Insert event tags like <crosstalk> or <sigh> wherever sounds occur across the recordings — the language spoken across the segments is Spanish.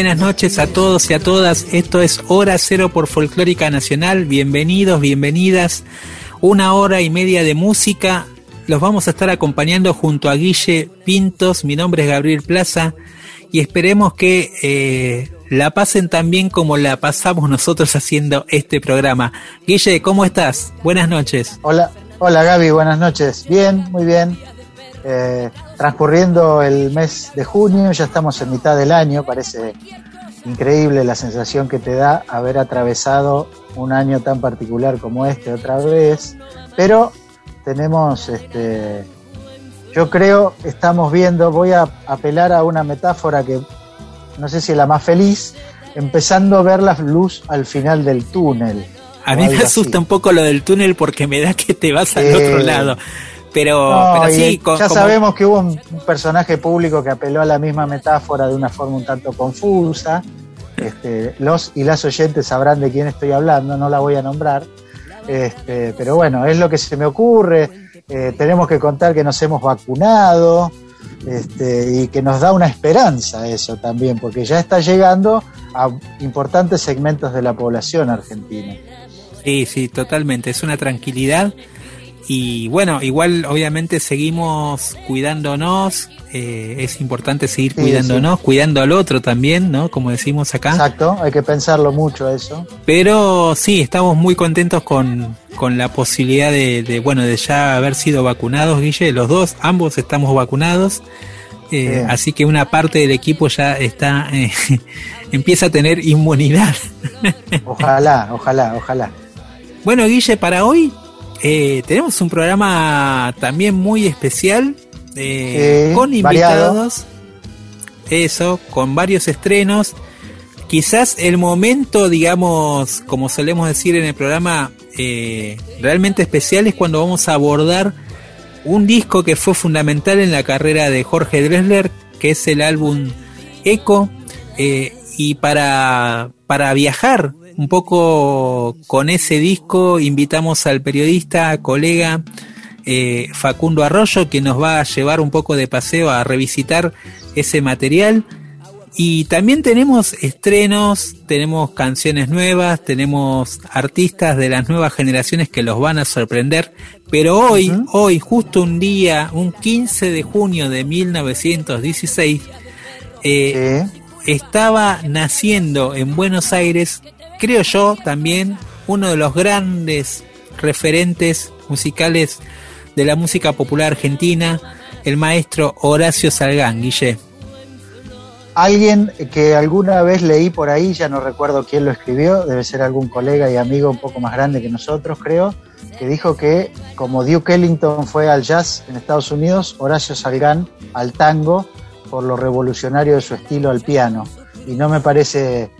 Buenas noches a todos y a todas. Esto es Hora Cero por Folclórica Nacional. Bienvenidos, bienvenidas. Una hora y media de música. Los vamos a estar acompañando junto a Guille Pintos. Mi nombre es Gabriel Plaza. Y esperemos que eh, la pasen tan bien como la pasamos nosotros haciendo este programa. Guille, ¿cómo estás? Buenas noches. Hola, Hola Gaby, buenas noches. Bien, muy bien. Eh, transcurriendo el mes de junio, ya estamos en mitad del año, parece increíble la sensación que te da haber atravesado un año tan particular como este otra vez, pero tenemos, este, yo creo, estamos viendo, voy a apelar a una metáfora que no sé si es la más feliz, empezando a ver la luz al final del túnel. A mí me asusta un poco lo del túnel porque me da que te vas al otro lado. Pero, sí, ya sabemos que hubo un, personaje público que apeló a la misma metáfora de una forma un tanto confusa. Este, los y las oyentes sabrán de quién estoy hablando, no la voy a nombrar. Este, pero bueno, es lo que se me ocurre. Eh, tenemos que contar que nos hemos vacunado este, y que nos da una esperanza eso también, porque ya está llegando a importantes segmentos de la población argentina. Sí, sí, totalmente. Es una tranquilidad. Y bueno, igual obviamente seguimos cuidándonos. Eh, es importante seguir cuidándonos, cuidando al otro también, ¿no? Como decimos acá. Exacto, hay que pensarlo mucho eso. Pero sí, estamos muy contentos con, con la posibilidad de, bueno, de ya haber sido vacunados, Guille. Los dos, ambos estamos vacunados. Eh, así que una parte del equipo ya está, eh, <laughs> empieza a tener inmunidad. Ojalá, ojalá, ojalá. Bueno, Guille, para hoy eh, tenemos un programa también muy especial, eh, con invitados, eso, con varios estrenos. Quizás el momento, digamos, como solemos decir en el programa, eh, realmente especial es cuando vamos a abordar un disco que fue fundamental en la carrera de Jorge Dressler, que es el álbum Eco. y para, para viajar un poco con ese disco invitamos al periodista, colega eh, Facundo Arroyo, que nos va a llevar un poco de paseo a revisitar ese material. Y también tenemos estrenos, tenemos canciones nuevas, tenemos artistas de las nuevas generaciones que los van a sorprender. Pero hoy, hoy, justo un día, un 15 de junio de 1916, eh, estaba naciendo en Buenos Aires creo yo también uno de los grandes referentes musicales de la música popular argentina, el maestro Horacio Salgán, Guille. Alguien que alguna vez leí por ahí, ya no recuerdo quién lo escribió, debe ser algún colega y amigo un poco más grande que nosotros, creo, que dijo que como Duke Ellington fue al jazz en Estados Unidos, Horacio Salgán al tango por lo revolucionario de su estilo al piano. Y no me parece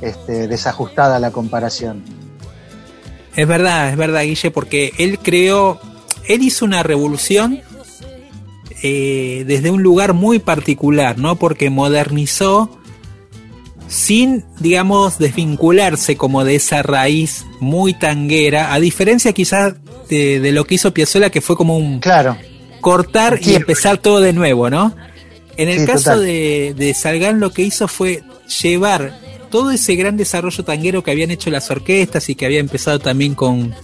este, desajustada la comparación. Es verdad, es verdad, Guille, porque él creó, él hizo una revolución eh, desde un lugar muy particular, ¿no? Porque modernizó sin, digamos, desvincularse como de esa raíz muy tanguera, a diferencia quizás de, lo que hizo Piazzolla, que fue como un claro. cortar y empezar todo de nuevo, ¿no? En el caso de, de Salgán lo que hizo fue llevar todo ese gran desarrollo tanguero que habían hecho las orquestas y que había empezado también con,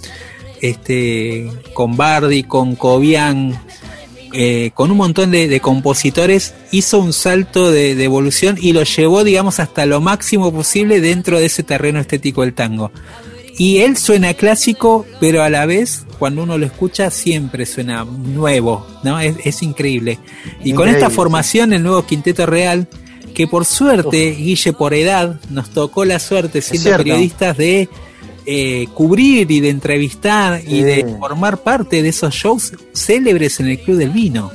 este, con Bardi, con Cobian, eh, con un montón de, compositores, hizo un salto de, evolución y lo llevó, digamos, hasta lo máximo posible dentro de ese terreno estético del tango. Y él suena clásico, pero a la vez, cuando uno lo escucha, siempre suena nuevo, ¿no? Es, increíble. Y con esta formación, el nuevo Quinteto Real, que por suerte, Guille, por edad, nos tocó la suerte, siendo periodistas, de eh, cubrir y de entrevistar y de formar parte de esos shows célebres en el Club del Vino.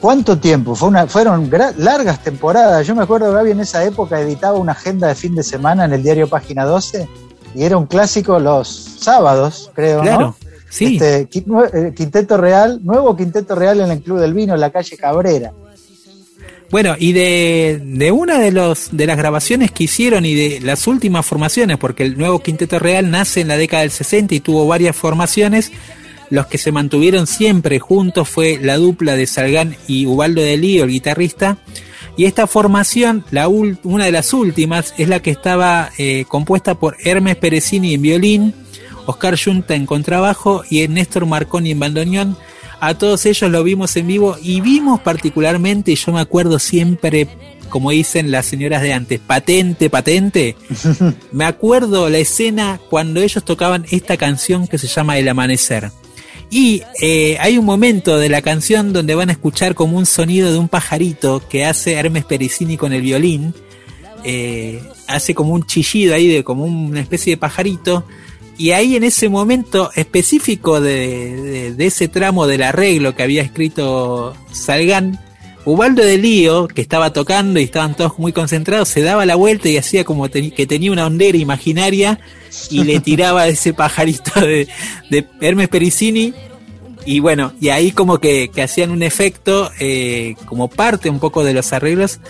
¿Cuánto tiempo? Fue una, fueron largas temporadas. Yo me acuerdo que Gaby en esa época editaba una agenda de fin de semana en el diario Página 12 y era un clásico los sábados, creo. Claro, sí. Este, eh, Quinteto Real, nuevo Quinteto Real en el Club del Vino, en la calle Cabrera. Bueno, y de, de una de, los, de las grabaciones que hicieron y de las últimas formaciones, porque el nuevo Quinteto Real nace en la década del 60 y tuvo varias formaciones, los que se mantuvieron siempre juntos fue la dupla de Salgán y Ubaldo de Lío, el guitarrista. Y esta formación, la una de las últimas, es la que estaba eh, compuesta por Hermes Perecini en violín, Oscar Junta en contrabajo y Néstor Marconi en bandoneón a todos ellos lo vimos en vivo y vimos particularmente, y yo me acuerdo siempre, como dicen las señoras de antes, patente, patente. <laughs> me acuerdo la escena cuando ellos tocaban esta canción que se llama El Amanecer. Y eh, hay un momento de la canción donde van a escuchar como un sonido de un pajarito que hace Hermes Pericini con el violín. Eh, hace como un chillido ahí de como una especie de pajarito y ahí en ese momento específico de, ese tramo del arreglo que había escrito Salgan, Ubaldo de Lío, que estaba tocando y estaban todos muy concentrados, se daba la vuelta y hacía como que tenía una hondera imaginaria y le <laughs> tiraba ese pajarito de, Hermes Pericini. Y bueno, y ahí como que, hacían un efecto, eh, como parte un poco de los arreglos,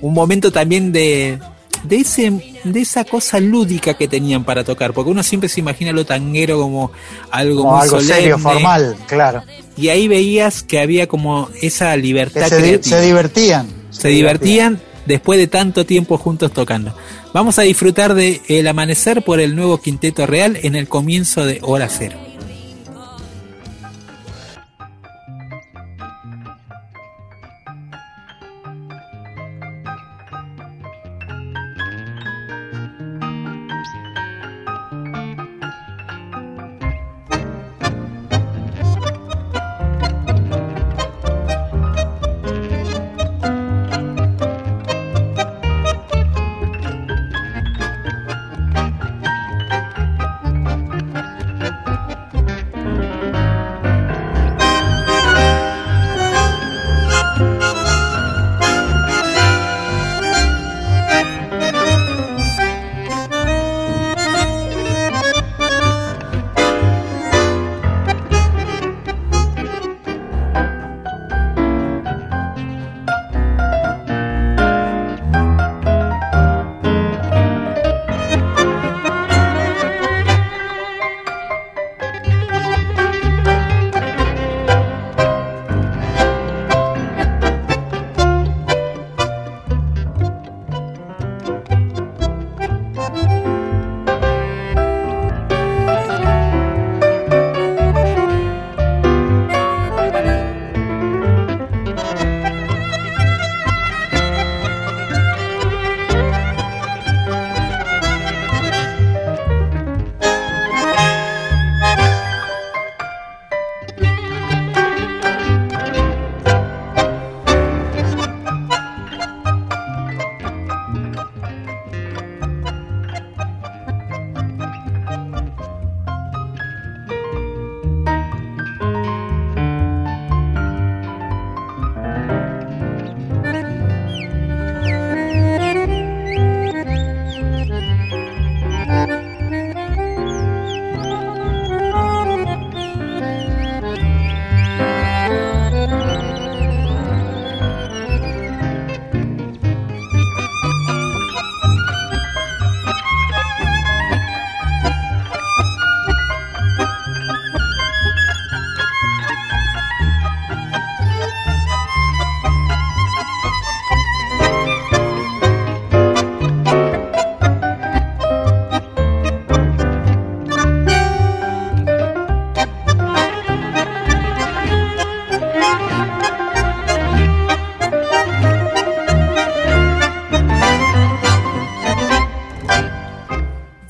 un momento también de, de, ese, de esa cosa lúdica que tenían para tocar, porque uno siempre se imagina lo tanguero como algo muy algo serio, formal, claro. Y ahí veías que había como esa libertad. Se, se, divertían. Se, divertían, después de tanto tiempo juntos tocando. Vamos a disfrutar de El Amanecer por el nuevo Quinteto Real en el comienzo de Hora Cero.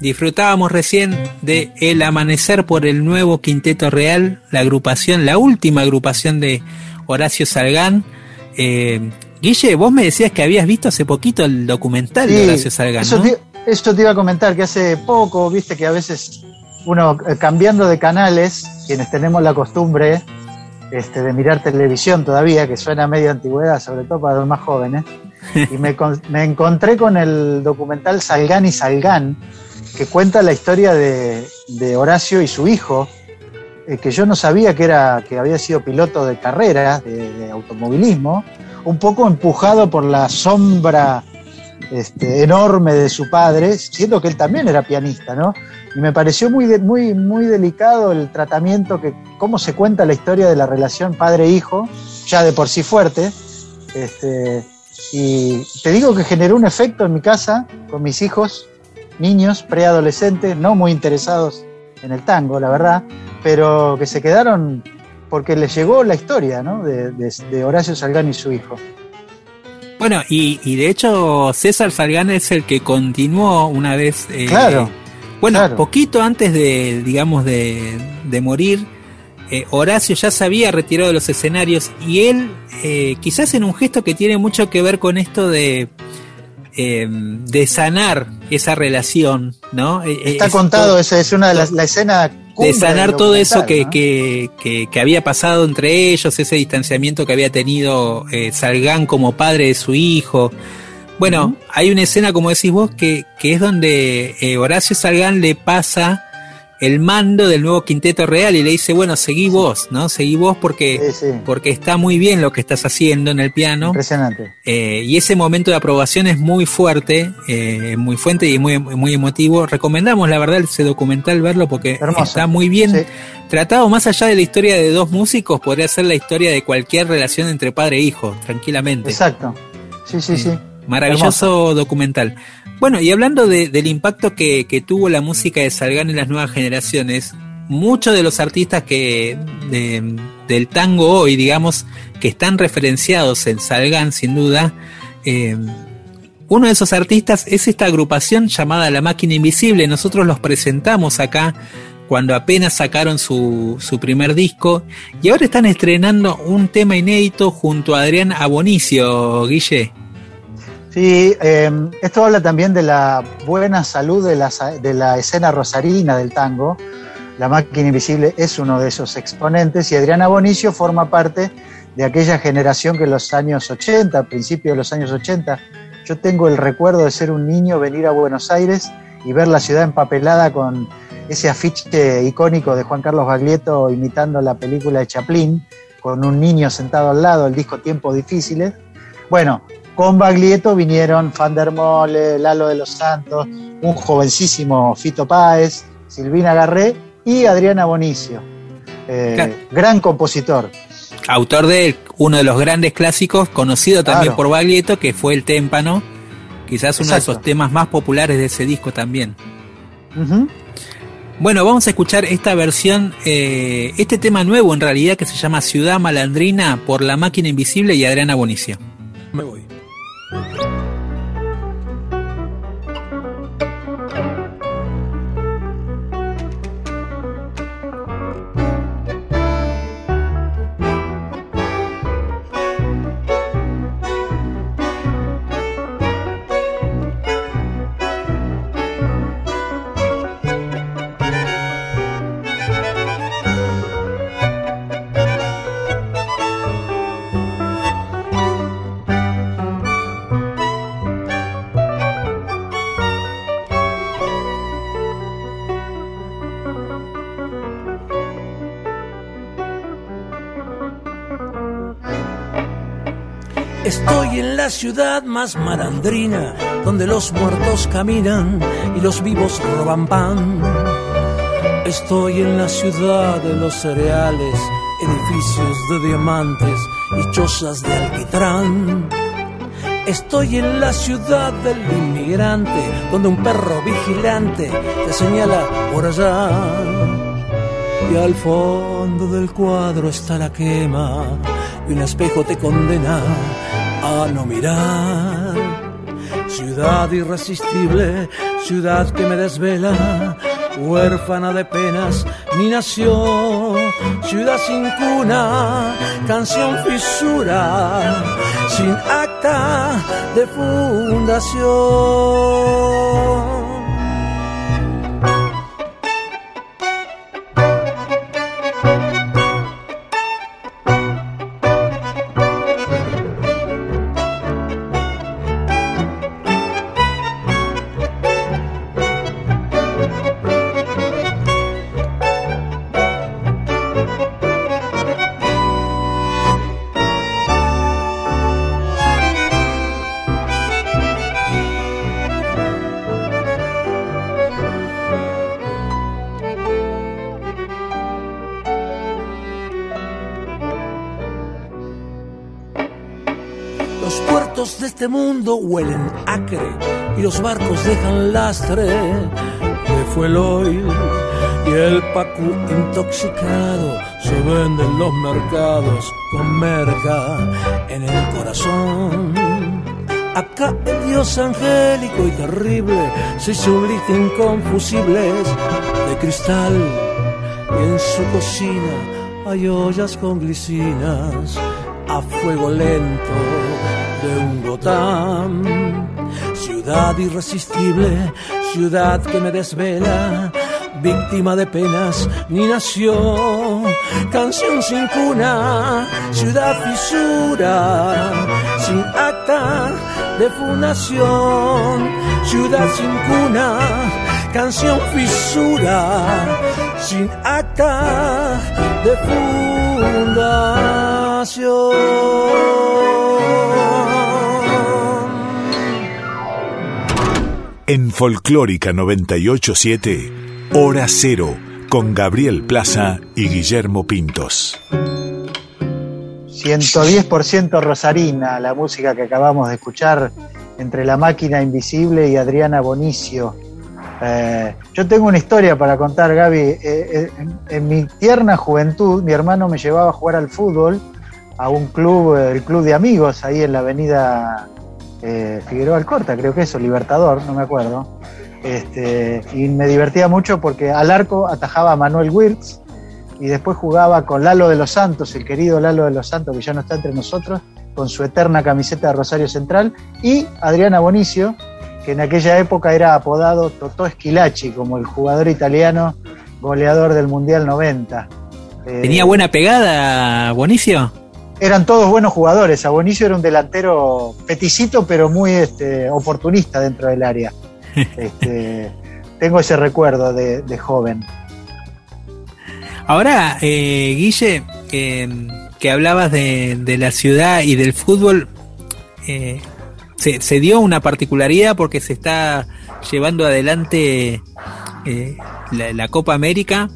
Disfrutábamos recién de El Amanecer por el nuevo Quinteto Real, la agrupación, la última agrupación de Horacio Salgán. Eh, Guille, vos me decías que habías visto hace poquito el documental de Horacio Salgán. Eso, te, eso te iba a comentar, que hace poco, viste que a veces uno eh, cambiando de canales, quienes tenemos la costumbre este, de mirar televisión todavía, que suena medio antigüedad, sobre todo para los más jóvenes, <laughs> y me, me encontré con el documental Salgán y Salgán, que cuenta la historia de, Horacio y su hijo, eh, que yo no sabía que, era, que había sido piloto de carrera, de, automovilismo, un poco empujado por la sombra este, enorme de su padre, siendo que él también era pianista, ¿no? Y me pareció muy, muy, muy delicado el tratamiento, que cómo se cuenta la historia de la relación padre-hijo, ya de por sí fuerte. Este, y te digo que generó un efecto en mi casa con mis hijos niños, preadolescentes, no muy interesados en el tango, la verdad, pero que se quedaron porque les llegó la historia ¿no? de, Horacio Salgán y su hijo. Bueno, y, de hecho César Salgán es el que continuó una vez... Eh, claro. Bueno, poquito antes de, digamos, de, morir, eh, Horacio ya se había retirado de los escenarios y él, eh, quizás en un gesto que tiene mucho que ver con esto de eh, de sanar esa relación, ¿no? Eh, Está contado, esa es una de las la escena de sanar todo eso que, que, que, había pasado entre ellos, ese distanciamiento que había tenido eh, Salgán como padre de su hijo. Bueno, hay una escena, como decís vos, que, que es donde Horacio Salgán le pasa el mando del nuevo quinteto real y le dice, bueno, seguí vos, ¿no? Seguí vos porque, porque está muy bien lo que estás haciendo en el piano. Impresionante. Eh, y ese momento de aprobación es muy fuerte, eh, muy fuerte y muy, muy emotivo. Recomendamos, la verdad, ese documental verlo porque está muy bien tratado. Más allá de la historia de dos músicos, podría ser la historia de cualquier relación entre padre e hijo, tranquilamente. Exacto. Sí, sí, sí. Maravilloso documental. Bueno, y hablando del impacto que, tuvo la música de Salgán en las nuevas generaciones, muchos de los artistas que del tango hoy, digamos, que están referenciados en Salgán, sin duda, eh, uno de esos artistas es esta agrupación llamada La Máquina Invisible. Nosotros los presentamos acá cuando apenas sacaron su, su primer disco y ahora están estrenando un tema inédito junto a Adrián Abonicio, Guille. Sí, em, esto habla también de la buena salud de la, de la escena rosarina del tango. La máquina invisible es uno de esos exponentes y Adriana Bonicio forma parte de aquella generación que en los años 80, principios de los años 80, yo tengo el recuerdo de ser un niño, venir a Buenos Aires y ver la ciudad empapelada con ese afiche icónico de Juan Carlos Baglietto imitando la película de Chaplin, con un niño sentado al lado, el disco Tiempos Difíciles. Bueno, con Baglietto vinieron Fandermole, Lalo de los Santos, un jovencísimo Fito Páez, Silvina Garré y Adriana Bonicio, eh, gran compositor. Autor de uno de los grandes clásicos, conocido también por Baglietto, que fue El Témpano, quizás uno de esos temas más populares de ese disco también. Bueno, vamos a escuchar esta versión, eh, este tema nuevo en realidad que se llama Ciudad Malandrina por La Máquina Invisible y Adriana Bonicio. Me voy. Thank you. La ciudad más malandrina, donde los muertos caminan y los vivos roban pan. Estoy en la ciudad de los cereales, edificios de diamantes y chozas de alquitrán. Estoy en la ciudad del inmigrante, donde un perro vigilante te señala por allá. Y al fondo del cuadro está la quema, y un espejo te condena a no mirar ciudad irresistible, ciudad que me desvela, huérfana de penas, mi nación, ciudad sin cuna, canción fisura, sin acta de fundación. Este mundo huelen acre y los barcos dejan lastre. De fuel oil y el pacu intoxicado. Se vende en los mercados con merca en el corazón. Acá el Dios angélico y terrible se hizo inconfusibles de cristal. Y en su cocina hay ollas con glicinas a fuego lento de un Gotham. Ciudad irresistible, ciudad que me desvela, víctima de penas ni nación. Canción sin cuna, ciudad fisura, sin acta de fundación. Ciudad sin cuna, canción fisura, sin acta de fundación. En Folclórica 987, Hora Cero, con Gabriel Plaza y Guillermo Pintos. 110% Rosarina, la música que acabamos de escuchar entre La Máquina Invisible y Adriana Bonicio. Eh, yo tengo una historia para contar, Gaby. Eh, eh, en, mi tierna juventud, mi hermano me llevaba a jugar al fútbol a un club, el club de amigos, ahí en la avenida eh, Figueroa Alcorta, creo que eso, Libertador, no me acuerdo. Este, y me divertía mucho porque al arco atajaba a Manuel Wirtz y después jugaba con Lalo de los Santos, el querido Lalo de los Santos, que ya no está entre nosotros, con su eterna camiseta de Rosario Central, y Adriana Bonicio, que en aquella época era apodado Totò Esquilachi, como el jugador italiano goleador del Mundial 90. ¿Tenía buena pegada Bonicio? Eran todos buenos jugadores. Abonicio era un delantero peticito, pero muy este, oportunista dentro del área. <laughs> Este, tengo ese recuerdo de, joven. Ahora, eh, Guille, que hablabas de, la ciudad y del fútbol, eh, se, dio una particularidad porque se está llevando adelante eh, la Copa América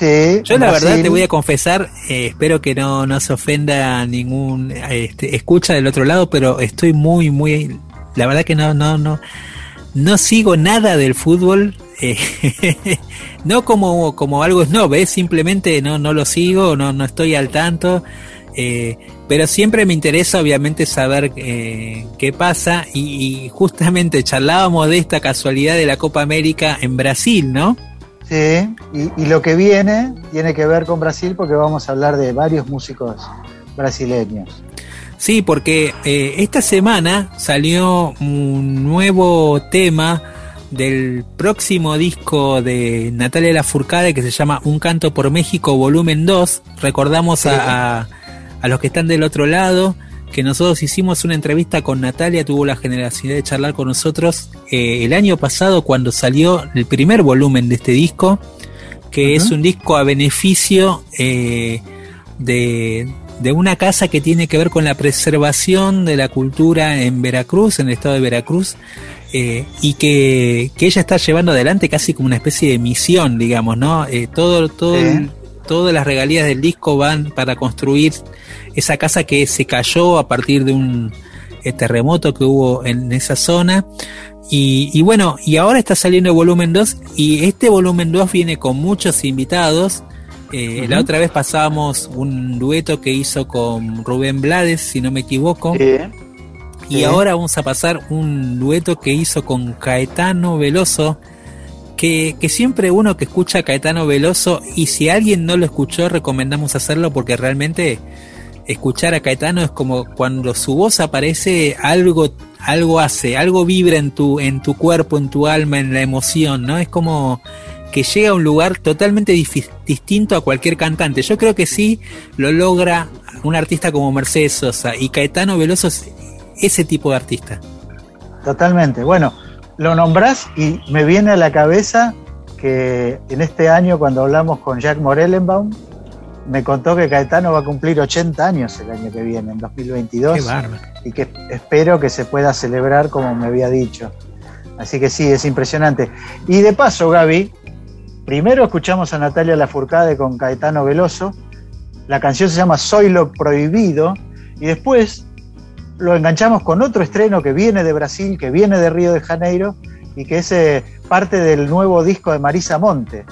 yo la verdad te voy a confesar, eh, espero que no, no se ofenda ningún este, escucha del otro lado, pero estoy muy, muy, la verdad que no, no, no, no sigo nada del fútbol, eh, <laughs> no como, como algo snob, ¿eh? simplemente no, no lo sigo, no, no estoy al tanto, pero siempre me interesa obviamente saber qué pasa y, y justamente charlábamos de esta casualidad de la Copa América en Brasil, ¿no? Sí, y, lo que viene tiene que ver con Brasil porque vamos a hablar de varios músicos brasileños. Sí, porque eh, esta semana salió un nuevo tema del próximo disco de Natalia Lafourcade que se llama Un canto por México volumen 2. Recordamos a, a los que están del otro lado que nosotros hicimos una entrevista con Natalia, tuvo la generosidad de charlar con nosotros eh, el año pasado cuando salió el primer volumen de este disco, que es un disco a beneficio eh, de, una casa que tiene que ver con la preservación de la cultura en Veracruz, en el estado de Veracruz. Eh, y que, ella está llevando adelante casi como una especie de misión, digamos, ¿no? todo, todo, todas las regalías del disco van para construir esa casa que se cayó a partir de un eh, terremoto que hubo en esa zona. Y, bueno, y ahora está saliendo el volumen 2 y este volumen 2 viene con muchos invitados. Eh, la otra vez pasábamos un dueto que hizo con Rubén Blades, si no me equivoco. Y ahora vamos a pasar un dueto que hizo con Caetano Veloso, que, que, siempre uno que escucha a Caetano Veloso, y si alguien no lo escuchó, recomendamos hacerlo porque realmente escuchar a Caetano es como cuando su voz aparece, algo, algo hace, algo vibra en tu, en tu cuerpo, en tu alma, en la emoción, ¿no? Es como que llega a un lugar totalmente distinto a cualquier cantante. Yo creo que sí lo logra un artista como Mercedes Sosa y Caetano Veloso es ese tipo de artista. Totalmente. Bueno, lo nombrás y me viene a la cabeza que en este año cuando hablamos con Jack Morellenbaum, me contó que Caetano va a cumplir 80 años el año que viene, en 2022. y que espero que se pueda celebrar como me había dicho. Así que sí, es impresionante. Y de paso, Gaby, primero escuchamos a Natalia Lafourcade con Caetano Veloso. La canción se llama Soy lo prohibido. Y después lo enganchamos con otro estreno que viene de Brasil, que viene de Río de Janeiro y que es eh, parte del nuevo disco de Marisa Monte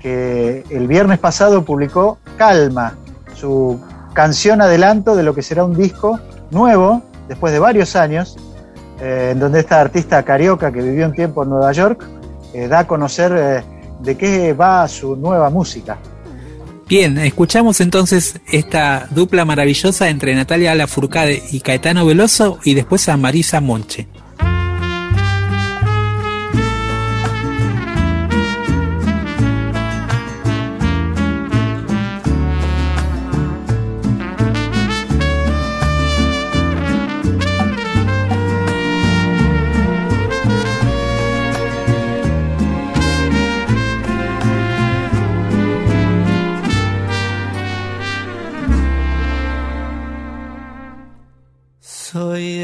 que el viernes pasado publicó Calma, su canción adelanto de lo que será un disco nuevo, después de varios años, eh, en donde esta artista carioca que vivió un tiempo en Nueva York eh, da a conocer de qué va su nueva música. Bien, escuchamos entonces esta dupla maravillosa entre Natalia Lafourcade y Caetano Veloso y después a Marisa Monche.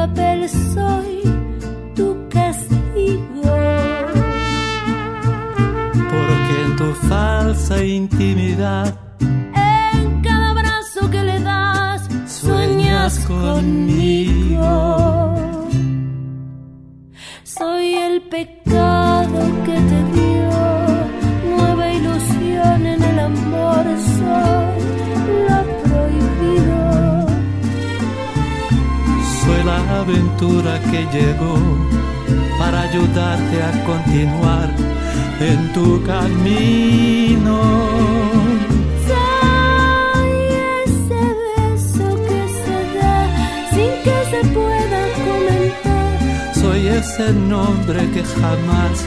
papel soy tu castigo. Porque en tu falsa intimidad, en cada abrazo que le das, sueñas conmigo. Aventura que llegó para ayudarte a continuar en tu camino. Soy ese beso que se da sin que se pueda comentar. Soy ese nombre que jamás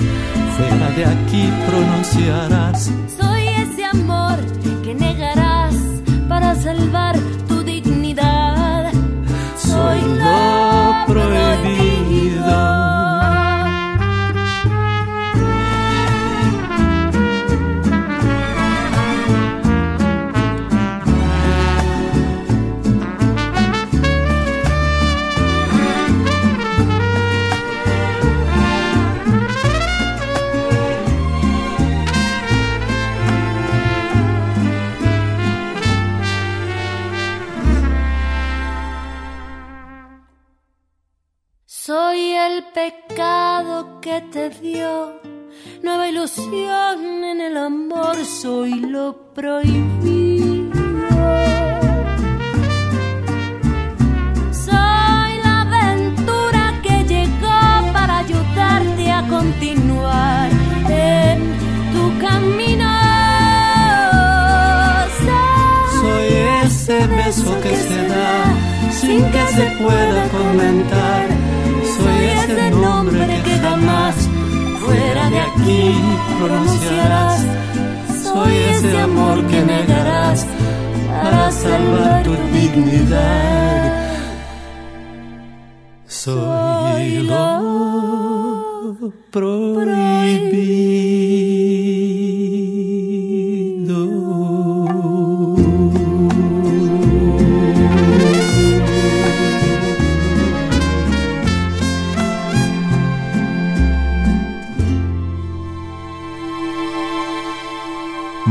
fuera de aquí pronunciarás. Soy ese amor que negarás para salvar soy lo prohibido. Soy la aventura que llegó para ayudarte a continuar en tu camino. Soy ese beso que se da sin que se pueda comentar ese nombre que jamás fuera de aquí pronunciarás. Soy ese amor que negarás para salvar tu dignidad. Soy lo prohibido.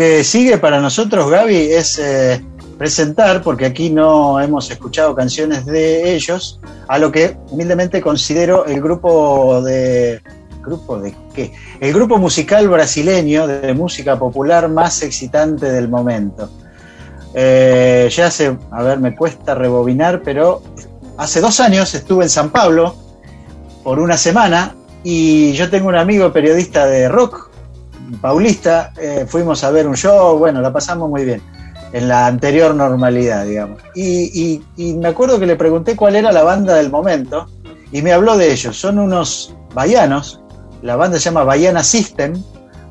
Que sigue para nosotros, Gaby, es eh, presentar, porque aquí no hemos escuchado canciones de ellos, a lo que humildemente considero el grupo de. ¿Grupo de qué? El grupo musical brasileño de música popular más excitante del momento. Eh, ya hace, a ver, me cuesta rebobinar, pero hace dos años estuve en San Pablo por una semana y yo tengo un amigo periodista de rock Paulista, eh, fuimos a ver un show, bueno, la pasamos muy bien, en la anterior normalidad, digamos. Y, me acuerdo que le pregunté cuál era la banda del momento, y me habló de ellos. Son unos bahianos, la banda se llama Bahiana System,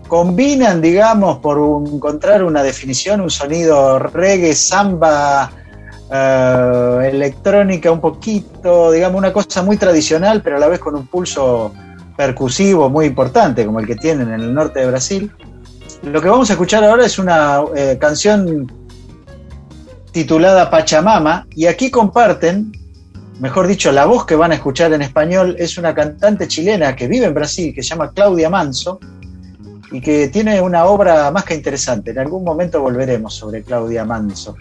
combinan, digamos, por encontrar una definición, un sonido reggae, samba, eh, electrónica un poquito, digamos, una cosa muy tradicional, pero a la vez con un pulso percusivo muy importante, como el que tienen en el norte de Brasil. Lo que vamos a escuchar ahora es una eh, canción titulada Pachamama, y aquí comparten, mejor dicho, la voz que van a escuchar en español es una cantante chilena que vive en Brasil, que se llama Claudia Manso, y que tiene una obra más que interesante. En algún momento volveremos sobre Claudia Manso.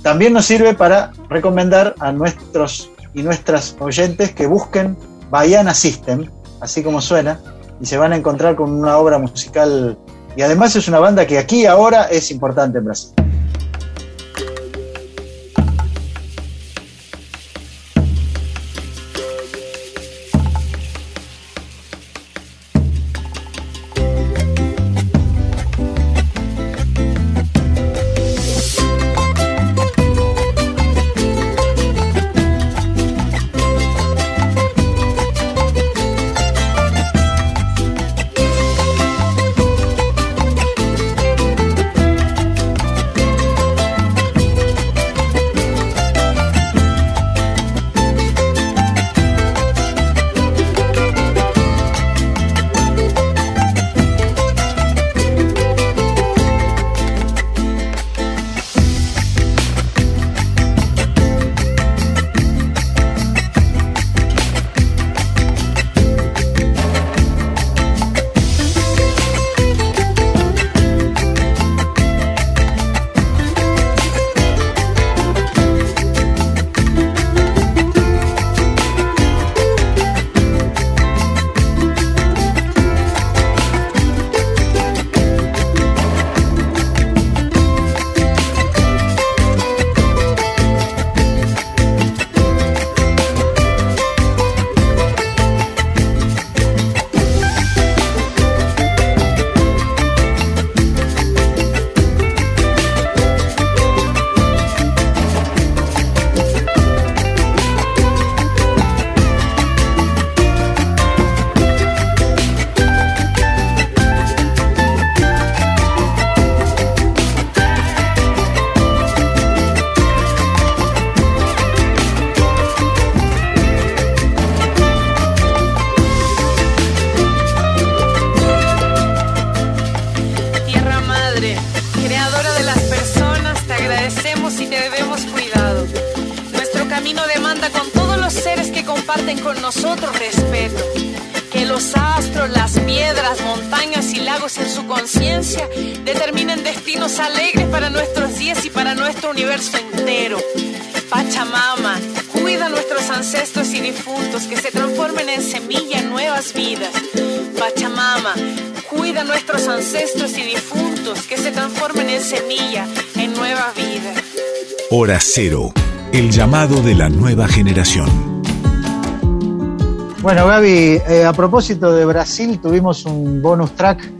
También nos sirve para recomendar a nuestros y nuestras oyentes que busquen Baiana System, así como suena, y se van a encontrar con una obra musical. Y además es una banda que aquí ahora es importante en Brasil. Cero, el llamado de la nueva generación. Bueno, Gaby, eh, a propósito de Brasil, tuvimos un bonus track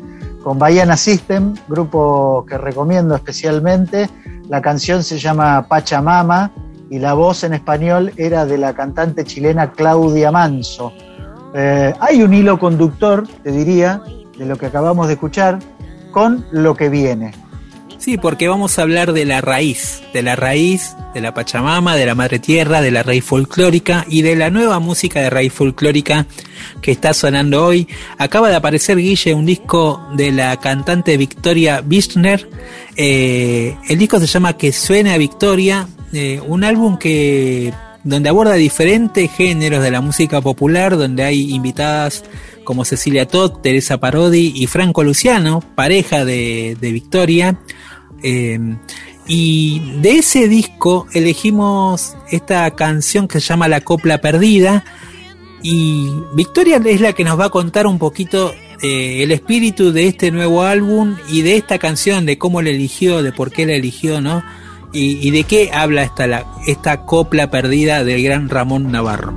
con Baiana System, grupo que recomiendo especialmente. La canción se llama Pachamama y la voz en español era de la cantante chilena Claudia Manso. Eh, hay un hilo conductor, te diría, de lo que acabamos de escuchar con lo que viene. Sí, porque vamos a hablar de la raíz, de la raíz de la Pachamama, de la Madre Tierra, de la raíz folclórica y de la nueva música de raíz folclórica que está sonando hoy. Acaba de aparecer, Guille, un disco de la cantante Victoria Bichner. Eh, el disco se llama Que suena Victoria, eh, un álbum que donde aborda diferentes géneros de la música popular, donde hay invitadas como Cecilia Todd, Teresa Parodi y Franco Luciano, pareja de, Victoria. Eh, y de ese disco elegimos esta canción que se llama La Copla Perdida. Y Victoria es la que nos va a contar un poquito eh, el espíritu de este nuevo álbum y de esta canción, de cómo la eligió, de por qué la eligió, ¿no? y, de qué habla esta, esta copla perdida del gran Ramón Navarro.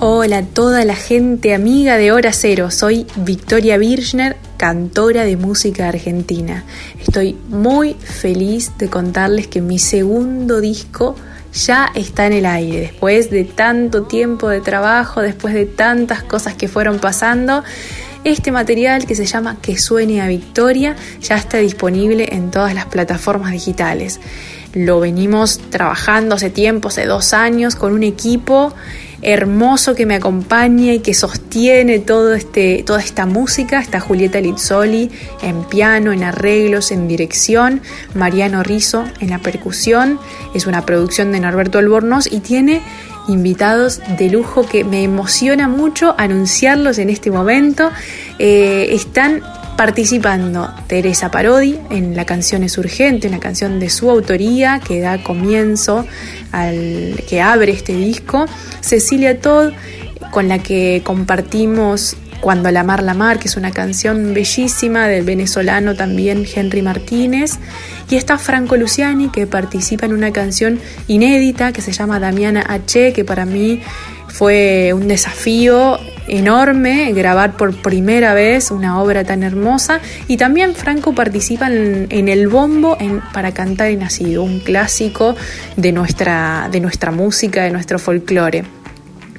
Hola a toda la gente amiga de Hora Cero, soy Victoria Birchner, cantora de música argentina. Estoy muy feliz de contarles que mi segundo disco ya está en el aire, después de tanto tiempo de trabajo, después de tantas cosas que fueron pasando este material que se llama Que suene a Victoria ya está disponible en todas las plataformas digitales. Lo venimos trabajando hace tiempo, hace dos años, con un equipo hermoso que me acompaña y que sostiene todo este, toda esta música. Está Julieta Lizzoli en piano, en arreglos, en dirección, Mariano Rizzo en la percusión. Es una producción de Norberto Albornoz y tiene invitados de lujo que me emociona mucho anunciarlos en este momento. Eh, están participando Teresa Parodi en La canción es urgente, una canción de su autoría que da comienzo al que abre este disco. Cecilia Todd, con la que compartimos cuando la mar la mar, que es una canción bellísima del venezolano también Henry Martínez. Y está Franco Luciani, que participa en una canción inédita que se llama Damiana H, que para mí fue un desafío enorme grabar por primera vez una obra tan hermosa. Y también Franco participa en, el bombo en, para cantar y nacido, un clásico de nuestra, de nuestra música, de nuestro folclore.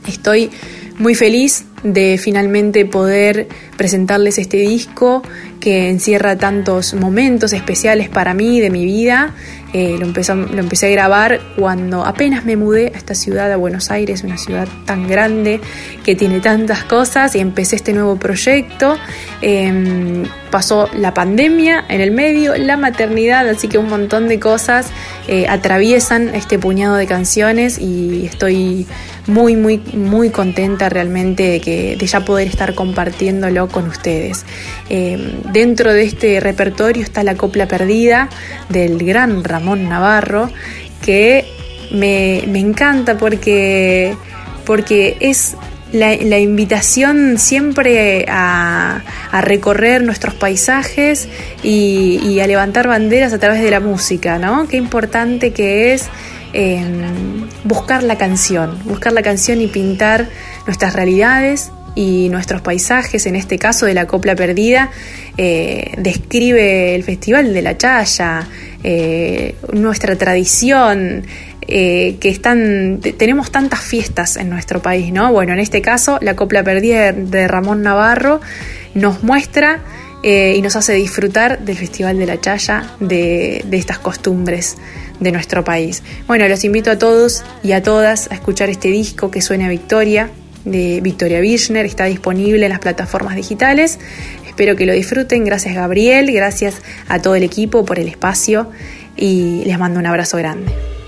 Estoy muy feliz de finalmente poder presentarles este disco que encierra tantos momentos especiales para mí de mi vida. Eh, lo, lo empecé a grabar cuando apenas me mudé a esta ciudad, a Buenos Aires, una ciudad tan grande que tiene tantas cosas y empecé este nuevo proyecto. Em, pasó la pandemia en el medio, la maternidad, así que un montón de cosas eh, atraviesan este puñado de canciones y estoy muy, muy, muy contenta realmente de, que, ya poder estar compartiéndolo con ustedes. Em, dentro de este repertorio está la copla perdida del gran Ramón Navarro, que me, encanta porque, porque es la, invitación siempre a, recorrer nuestros paisajes y, a levantar banderas a través de la música, ¿no? Qué importante que es em, buscar la canción, buscar la canción y pintar nuestras realidades y nuestros paisajes, en este caso de la Copla Perdida, eh, describe el Festival de la Chaya, eh, nuestra tradición, eh, que están, tenemos tantas fiestas en nuestro país, ¿no? Bueno, en este caso, la Copla Perdida de Ramón Navarro nos muestra y nos hace disfrutar del Festival de la Chaya, de, de estas costumbres de nuestro país. Bueno, los invito a todos y a todas a escuchar este disco que suena a Victoria, de Victoria Birchner, está disponible en las plataformas digitales. Espero que lo disfruten. Gracias Gabriel, gracias a todo el equipo por el espacio y les mando un abrazo grande.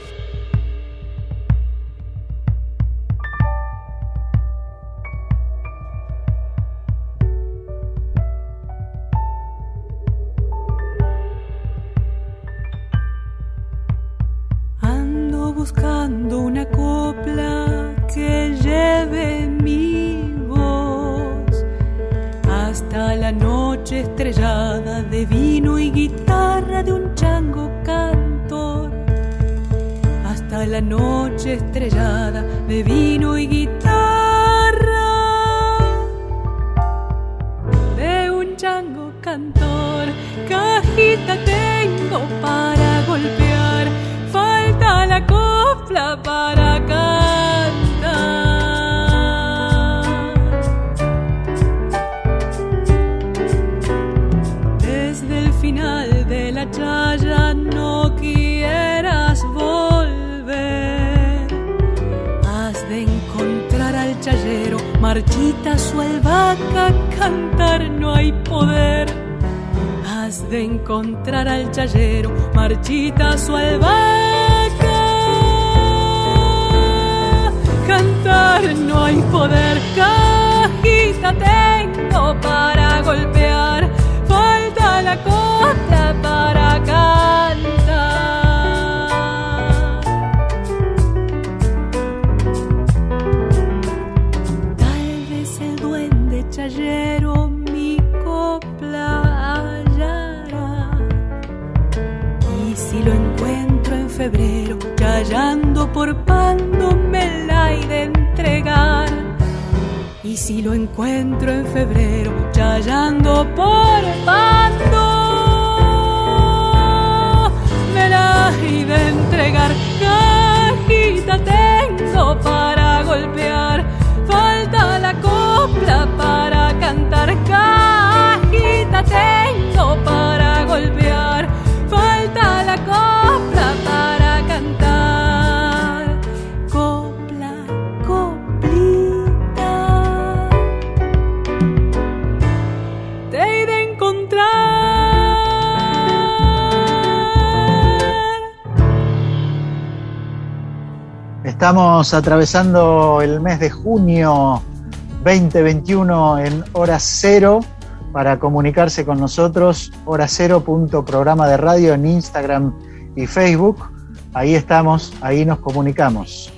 Estamos atravesando el mes de junio 2021 en hora cero. Para comunicarse con nosotros, hora cero punto programa de radio en Instagram y Facebook. Ahí estamos, ahí nos comunicamos.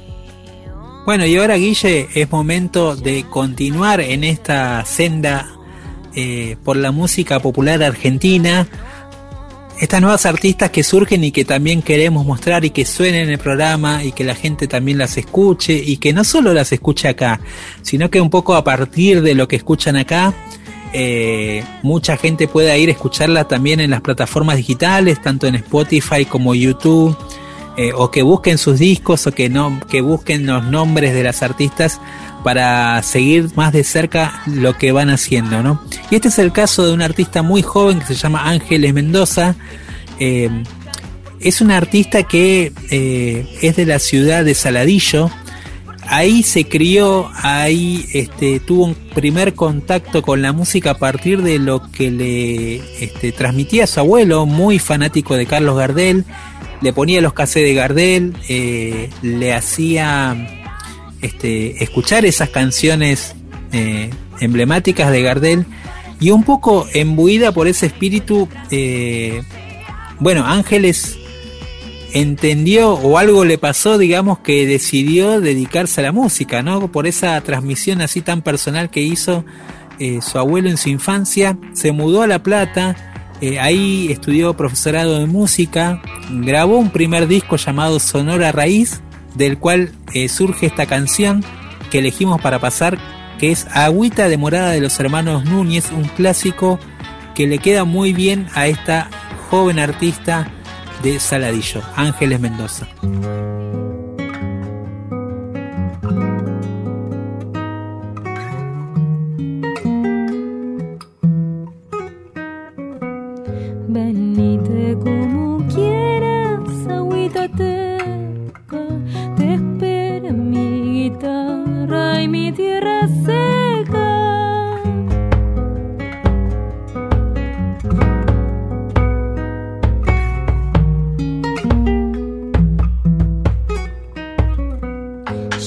Bueno, y ahora Guille, es momento de continuar en esta senda eh, por la música popular argentina. Estas nuevas artistas que surgen y que también queremos mostrar y que suenen en el programa y que la gente también las escuche y que no solo las escuche acá, sino que un poco a partir de lo que escuchan acá, eh, mucha gente pueda ir a escucharla también en las plataformas digitales, tanto en Spotify como YouTube, eh, o que busquen sus discos o que no, que busquen los nombres de las artistas para seguir más de cerca lo que van haciendo, ¿no? Y este es el caso de un artista muy joven que se llama Ángeles Mendoza. Eh, es una artista que eh, es de la ciudad de Saladillo. Ahí se crió, ahí este, tuvo un primer contacto con la música a partir de lo que le este, transmitía su abuelo, muy fanático de Carlos Gardel. Le ponía los cassettes de Gardel, eh, le hacía este, escuchar esas canciones eh, emblemáticas de Gardel y un poco embuida por ese espíritu, eh, bueno, Ángeles entendió o algo le pasó, digamos, que decidió dedicarse a la música, ¿no? Por esa transmisión así tan personal que hizo eh, su abuelo en su infancia, se mudó a La Plata, ahí estudió profesorado de música, grabó un primer disco llamado Sonora Raíz, del cual eh, surge esta canción que elegimos para pasar, que es Agüita de Morada de los Hermanos Núñez, un clásico que le queda muy bien a esta joven artista de Saladillo, Ángeles Mendoza.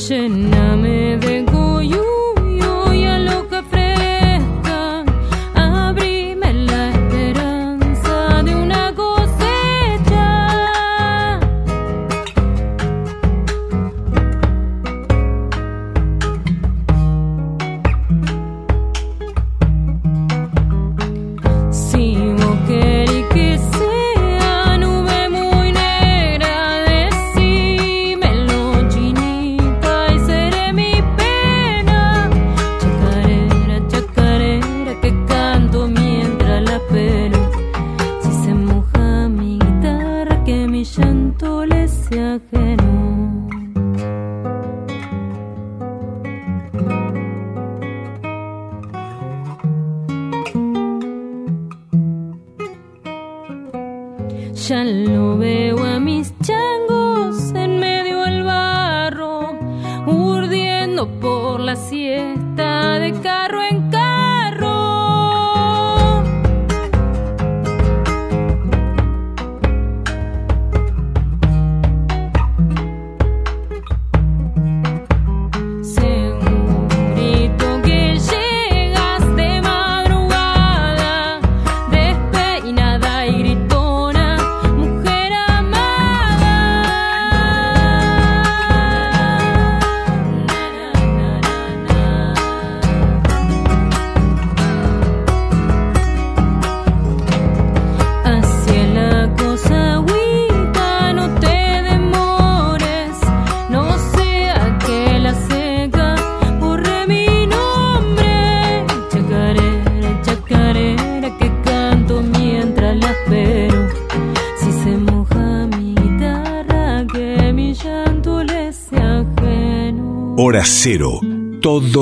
Name de you.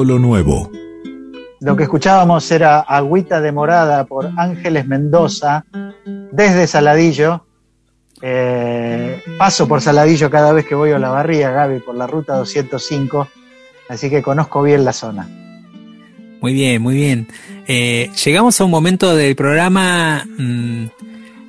Todo lo nuevo. Lo que escuchábamos era Agüita de Morada por Ángeles Mendoza desde Saladillo. Eh, paso por Saladillo cada vez que voy a la barría, Gaby, por la ruta 205, así que conozco bien la zona. Muy bien, muy bien. Eh, llegamos a un momento del programa, mm,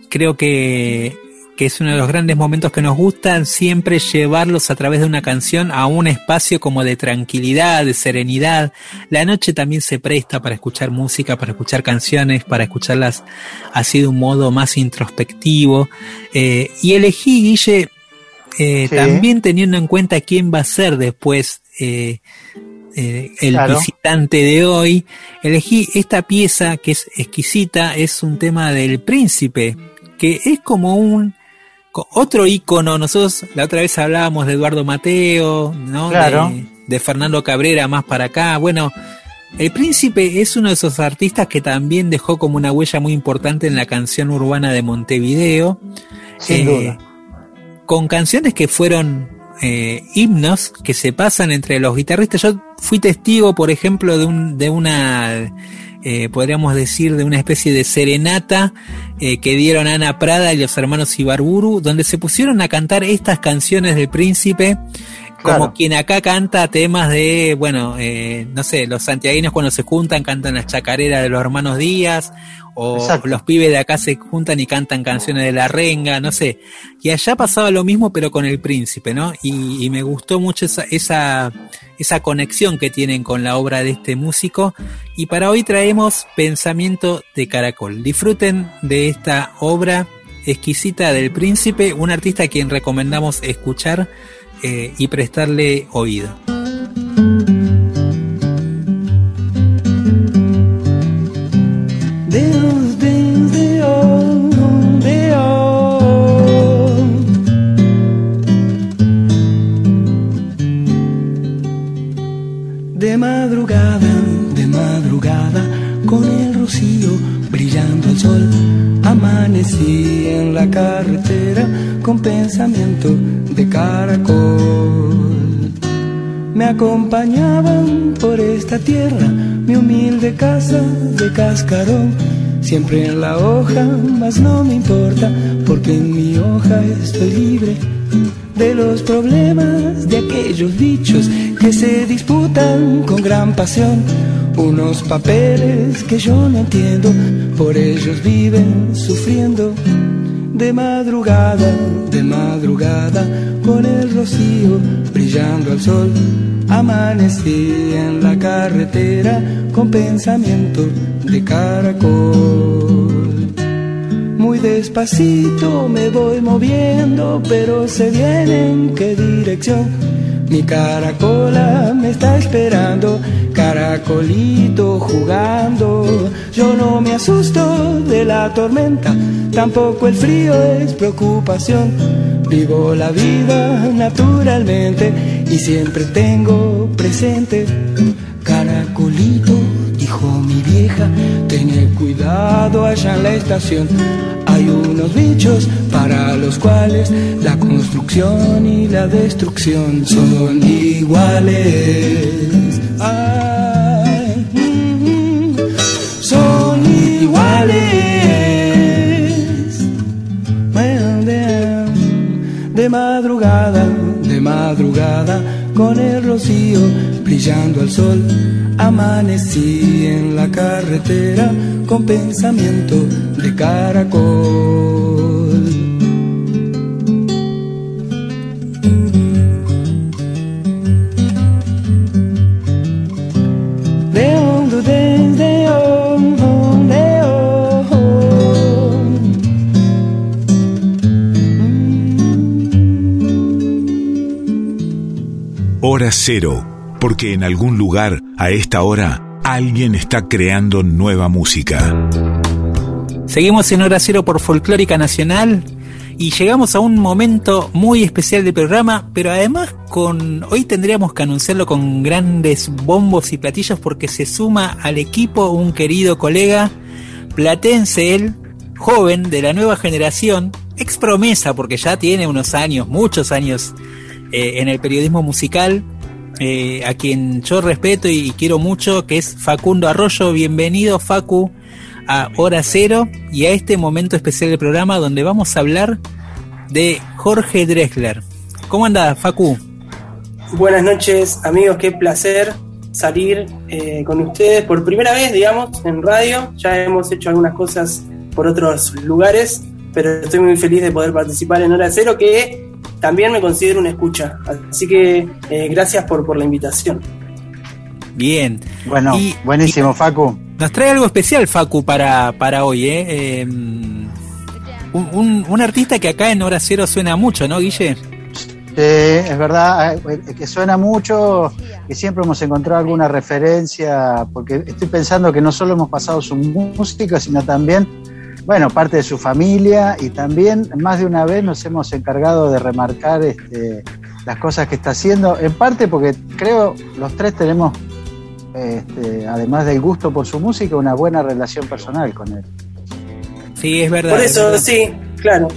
creo que, que es uno de los grandes momentos que nos gustan, siempre llevarlos a través de una canción a un espacio como de tranquilidad, de serenidad. La noche también se presta para escuchar música, para escuchar canciones, para escucharlas así de un modo más introspectivo. Eh, y elegí, Guille, eh, Sí. también teniendo en cuenta quién va a ser después eh, eh, el Claro. visitante de hoy, elegí esta pieza que es exquisita, es un tema del príncipe, que es como un otro ícono, nosotros la otra vez hablábamos de Eduardo Mateo, ¿no? Claro. De, de Fernando Cabrera más para acá, bueno, el príncipe es uno de esos artistas que también dejó como una huella muy importante en la canción urbana de Montevideo. Sin Eh, duda. con canciones que fueron eh, himnos que se pasan entre los guitarristas. Yo fui testigo, por ejemplo, de, un, de una, eh, podríamos decir, de una especie de serenata eh, que dieron Ana Prada y los hermanos Ibarburu, donde se pusieron a cantar estas canciones del príncipe. Como Claro. quien acá canta temas de, bueno, eh, no sé, los santiagueños cuando se juntan cantan las chacareras de los hermanos Díaz, o Exacto. los pibes de acá se juntan y cantan canciones de la renga, no sé. Y allá pasaba lo mismo, pero con el príncipe, ¿no? Y, y me gustó mucho esa, esa, esa conexión que tienen con la obra de este músico. Y para hoy traemos Pensamiento de Caracol. Disfruten de esta obra exquisita del príncipe, un artista a quien recomendamos escuchar eh, y prestarle oído. De madrugada, de madrugada, con el rocío brillando el sol, amanecí en la carretera con pensamiento de caracol. Me acompañaban por esta tierra mi humilde casa de cascarón, siempre en la hoja, mas no me importa, porque en mi hoja estoy libre de los problemas de aquellos bichos que se disputan con gran pasión. Unos papeles que yo no entiendo, por ellos viven sufriendo. De madrugada, de madrugada, con el rocío brillando al sol, amanecí en la carretera con pensamiento de caracol. Muy despacito me voy moviendo, pero sé bien en qué dirección. Mi caracola me está esperando, caracolito jugando. Yo no me asusto de la tormenta, tampoco el frío es preocupación. Vivo la vida naturalmente y siempre tengo presente. Caracolito, dijo mi vieja, ten cuidado allá en la estación. Hay unos bichos para los cuales la construcción y la destrucción son iguales. Ay, de madrugada, de madrugada, con el rocío brillando al sol. Amanecí en la carretera con pensamiento de caracol. Hora cero, porque en algún lugar, a esta hora, alguien está creando nueva música. Seguimos en Hora Cero por Folclórica Nacional y llegamos a un momento muy especial del programa, pero además con hoy tendríamos que anunciarlo con grandes bombos y platillos porque se suma al equipo un querido colega platense, él, joven de la nueva generación, ex promesa porque ya tiene unos años, muchos años eh, en el periodismo musical, eh, a quien yo respeto y quiero mucho, que es Facundo Arroyo. Bienvenido, Facu, a Hora Cero y a este momento especial del programa donde vamos a hablar de Jorge Drexler. ¿Cómo anda, Facu? Buenas noches, amigos, qué placer salir eh, con ustedes por primera vez, digamos, en radio. Ya hemos hecho algunas cosas por otros lugares, pero estoy muy feliz de poder participar en Hora Cero, que también me considero una escucha. Así que eh, gracias por, por la invitación. Bien. Bueno, buenísimo, Facu. Nos trae algo especial, Facu, para, para hoy, ¿eh? un, un, un, artista que acá en Hora Cero suena mucho, ¿no, Guille? Sí, es verdad, que suena mucho, que siempre hemos encontrado alguna referencia, porque estoy pensando que no solo hemos pasado su música, sino también bueno, parte de su familia y también más de una vez nos hemos encargado de remarcar este, las cosas que está haciendo, en parte porque creo los tres tenemos, este, además del gusto por su música, una buena relación personal con él. Sí, es verdad. Por eso, sí, claro.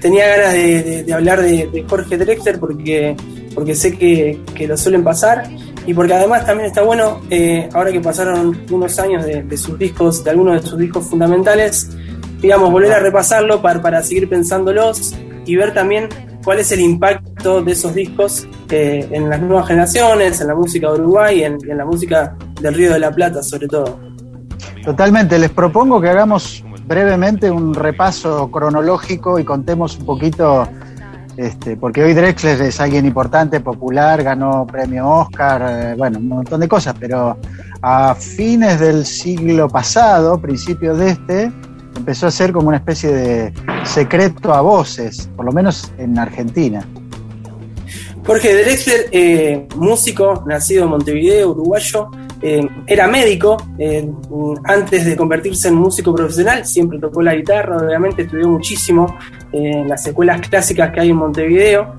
Tenía ganas de, hablar de, Jorge Drexler porque, porque sé que, lo suelen pasar y porque además también está bueno, eh, ahora que pasaron unos años de, de, sus discos, de algunos de sus discos fundamentales, digamos, volver a repasarlo para, para seguir pensándolos y ver también cuál es el impacto de esos discos eh, en las nuevas generaciones, en la música de Uruguay y en, en, la música del Río de la Plata sobre todo. Totalmente, les propongo que hagamos brevemente un repaso cronológico y contemos un poquito, este, porque hoy Drexler es alguien importante, popular, ganó premio Oscar, eh, bueno, un montón de cosas, pero a fines del siglo pasado, principios de este, empezó a ser como una especie de secreto a voces, por lo menos en Argentina. Jorge Drexler, eh, músico, nacido en Montevideo, uruguayo, eh, era médico, eh, antes de convertirse en músico profesional, siempre tocó la guitarra, obviamente estudió muchísimo en las escuelas clásicas que hay en Montevideo,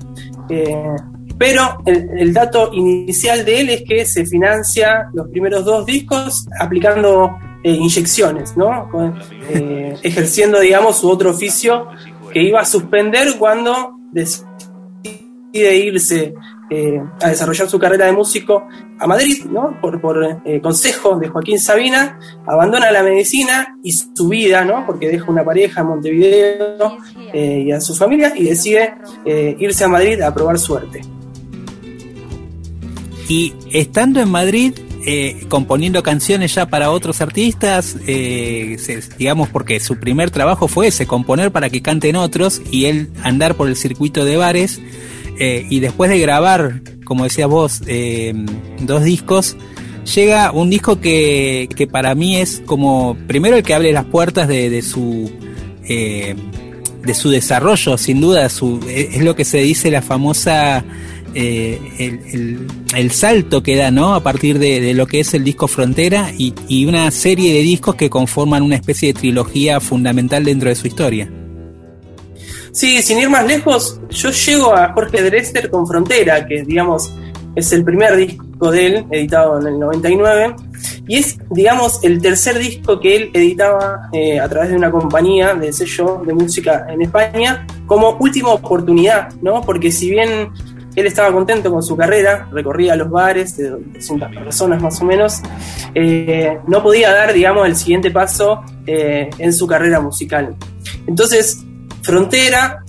pero el, el, dato inicial de él es que se financia los primeros dos discos aplicando eh, inyecciones, ¿no? Eh, ejerciendo, digamos, su otro oficio que iba a suspender cuando decide irse eh, a desarrollar su carrera de músico a Madrid, ¿no? Por, por consejo de Joaquín Sabina, abandona la medicina y su vida, ¿no? Porque deja una pareja en Montevideo y a su familia y decide irse a Madrid a probar suerte. Y estando en Madrid, eh, componiendo canciones ya para otros artistas, eh, digamos porque su primer trabajo fue ese, componer para que canten otros y él andar por el circuito de bares eh, y después de grabar, como decías vos, dos discos, llega un disco que, que, para mí es como primero el que abre las puertas de, de su de su desarrollo, sin duda, su, es lo que se dice la famosa eh, el, salto que da ¿no? a partir de, lo que es el disco Frontera y, y, una serie de discos que conforman una especie de trilogía fundamental dentro de su historia. Sí, sin ir más lejos, yo llego a Jorge Drexler con Frontera, que digamos es el primer disco de él, editado en el 99, y es, digamos, el tercer disco que él editaba eh, a través de una compañía de sello de música en España, como última oportunidad, ¿no? Porque si bien él estaba contento con su carrera, recorría los bares de 200 personas más o menos, eh, no podía dar, digamos, el siguiente paso eh, en su carrera musical. Entonces, Frontera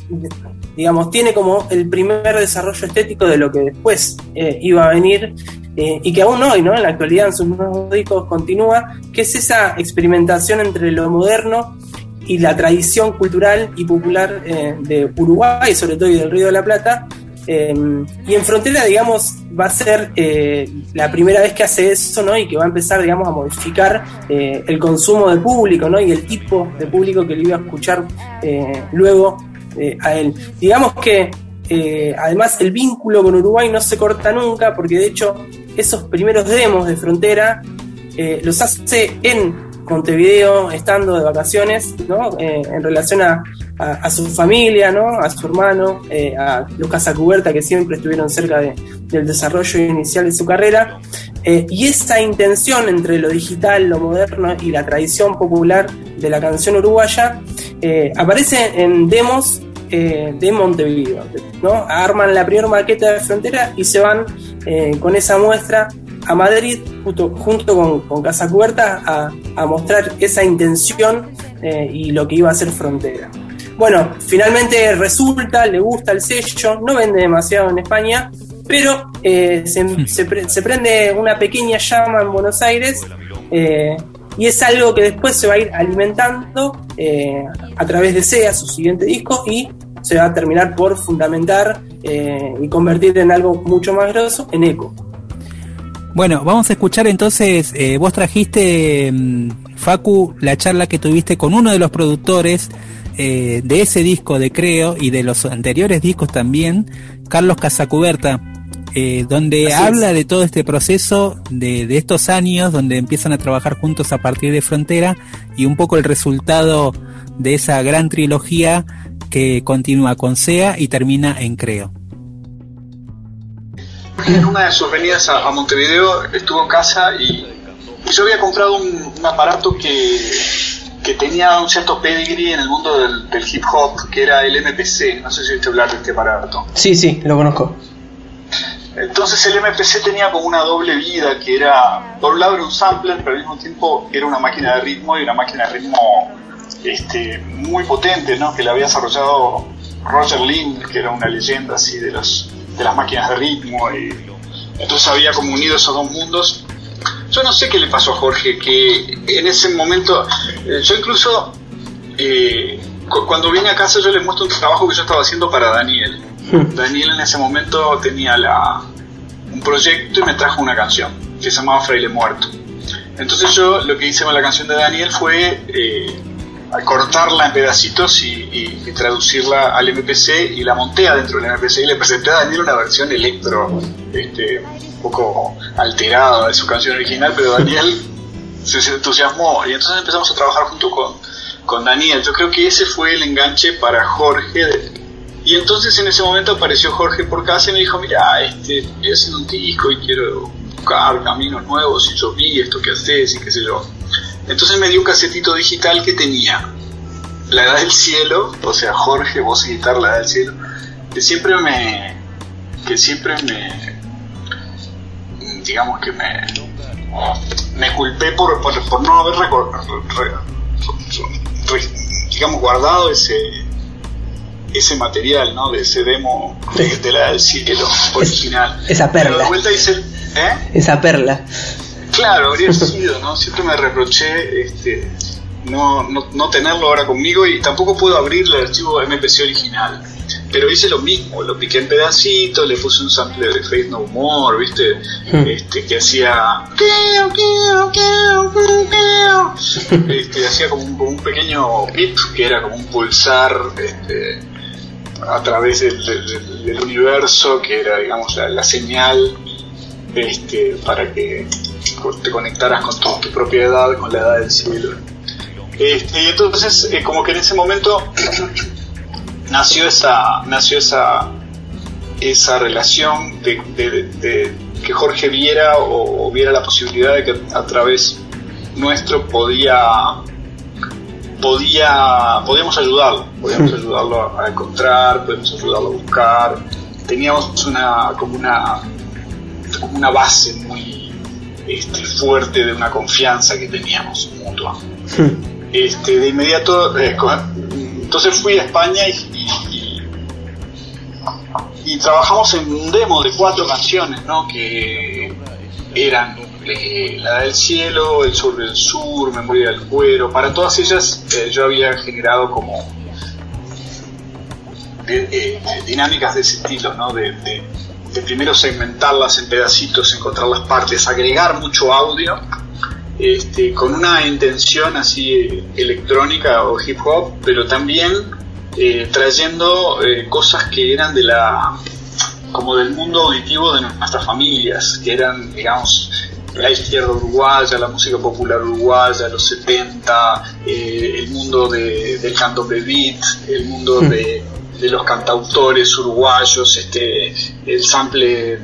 digamos, tiene como el primer desarrollo estético de lo que después eh, iba a venir eh, y que aún hoy, ¿no? En la actualidad, en sus nuevos discos continúa, que es esa experimentación entre lo moderno y la tradición cultural y popular eh, de Uruguay, sobre todo y del Río de la Plata. Y en Frontera, digamos, va a ser la primera vez que hace eso, ¿no? Y que va a empezar, digamos, a modificar el consumo de público, ¿no? Y el tipo de público que le iba a escuchar luego eh, a él. Digamos que eh, además el vínculo con Uruguay no se corta nunca, porque de hecho esos primeros demos de frontera eh, los hace en Montevideo, estando de vacaciones, ¿no? en relación a, su familia, ¿no? a su hermano, a los Casacuberta que siempre estuvieron cerca del desarrollo inicial de su carrera. y esa intención entre lo digital, lo moderno y la tradición popular de la canción uruguaya aparece en demos eh, de Montevideo. ¿no? Arman la primera maqueta de frontera y se van eh, con esa muestra a Madrid junto, junto con, con Casa Cuberta a, mostrar esa intención eh, y lo que iba a ser frontera. Bueno, finalmente resulta, le gusta el sello, no vende demasiado en España, pero se, <laughs> se, prende una pequeña llama en Buenos Aires y es algo que después se va a ir alimentando eh, a través de SEA, su siguiente disco, y se va a terminar por fundamentar eh, y convertir en algo mucho más grosso en eco. Bueno, vamos a escuchar entonces, eh, vos trajiste, mm, Facu, la charla que tuviste con uno de los productores de ese disco de Creo y de los anteriores discos también, Carlos Casacuberta. Eh, donde habla de todo este proceso de, estos años, donde empiezan a trabajar juntos a partir de Frontera y un poco el resultado de esa gran trilogía que continúa con SEA y termina en Creo. En una de sus venidas a, Montevideo estuvo en casa y, yo había comprado un, aparato que, tenía un cierto pedigree en el mundo del, del, hip hop, que era el MPC. No sé si viste hablar de este aparato. Sí, sí, lo conozco. Entonces el MPC tenía como una doble vida, que era, por un lado era un sampler, pero al mismo tiempo era una máquina de ritmo y una máquina de ritmo este, muy potente, ¿no? que la había desarrollado Roger Lynn, que era una leyenda así de, los, de las máquinas de ritmo. Y, entonces había como unido esos dos mundos. Yo no sé qué le pasó a Jorge, que en ese momento, eh, yo incluso, eh, cuando vine a casa yo le muestro un trabajo que yo estaba haciendo para Daniel Daniel en ese momento tenía la, un proyecto y me trajo una canción que se llamaba Fraile Muerto. Entonces yo lo que hice con la canción de Daniel fue eh, cortarla en pedacitos y, traducirla al MPC y la monté adentro del MPC y le presenté a Daniel una versión electro este, un poco alterada de su canción original, pero Daniel <laughs> se, entusiasmó y entonces empezamos a trabajar junto con, con Daniel. Yo creo que ese fue el enganche para Jorge y entonces en ese momento apareció Jorge por casa y me dijo, mira, este, estoy haciendo un disco y quiero buscar caminos nuevos y yo vi esto que haces y qué sé yo. Entonces me dio un casetito digital que tenía La Edad del Cielo, o sea, Jorge, voz y guitarra, La Edad del Cielo, que siempre me, que siempre me, digamos que me, me culpé por, por, no haber digamos, guardado ese ese material, ¿no? De ese demo de, la del cielo <laughs> original. esa perla. ¿eh? Esa perla. Claro, habría <laughs> sido, ¿no? Siempre me reproché este, no, no, no, tenerlo ahora conmigo y tampoco puedo abrir el archivo MPC original. Pero hice lo mismo, lo piqué en pedacitos, le puse un sample de Faith No More, ¿viste? Hmm. Este, que hacía. <laughs> Este, hacía como un, como un pequeño beat que era como un pulsar este, a través del, universo, que era, digamos, la, señal este, para que te conectaras con tu, propia edad, con la edad del cielo. Este, y entonces, eh, como que en ese momento <clears throat> nació esa, nació esa, esa relación de, que Jorge viera o, viera la posibilidad de que a través nuestro podía podía, podíamos ayudarlo, podíamos ayudarlo a encontrar, podíamos ayudarlo a buscar. Teníamos una, como una, una base muy este, fuerte de una confianza que teníamos mutua. <laughs> Este, de inmediato, eh, entonces fui a España y, y trabajamos en un demo de cuatro canciones, ¿no? Que eran eh, La del cielo, El sur del sur, Memoria del cuero. Para todas ellas eh, yo había generado como dinámicas de ese estilo, ¿no? De, de, de primero segmentarlas en pedacitos, encontrar las partes, agregar mucho audio este, con una intención así eh, electrónica o hip hop, pero también eh, trayendo eh, cosas que eran de la como del mundo auditivo de nuestras familias, que eran, digamos, la izquierda uruguaya, la música popular uruguaya, los 70, el mundo de, del canto beat, el mundo de, de, los cantautores uruguayos, este, el sample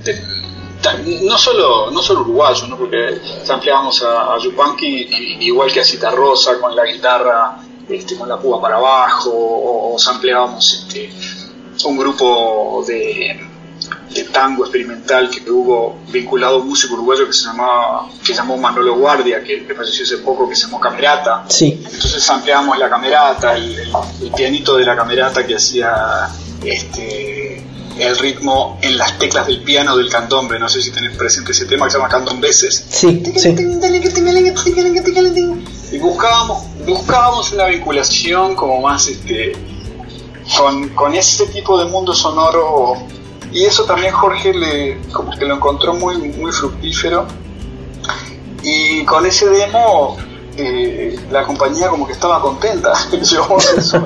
no solo, no solo uruguayo, ¿no? porque sampleábamos a, a Yupanqui igual que a Cita Rosa con la guitarra este, con la púa para abajo, o, o sampleábamos este, un grupo de, de, tango experimental que hubo vinculado a un músico uruguayo que se llamaba, que llamó Manolo Guardia, que, que falleció hace poco, que se llamó Camerata. Sí. Entonces sampleábamos la camerata, el, el, el pianito de la camerata que hacía este el ritmo en las teclas del piano del candombe. No sé si tenés presente ese tema que se llama Candombeses. Sí, sí. Y buscábamos, buscábamos una vinculación como más este con, con ese tipo de mundo sonoro. Y eso también Jorge le, como que lo encontró muy, muy fructífero. Y con ese demo eh, la compañía como que estaba contenta. <laughs> Llevamos eso.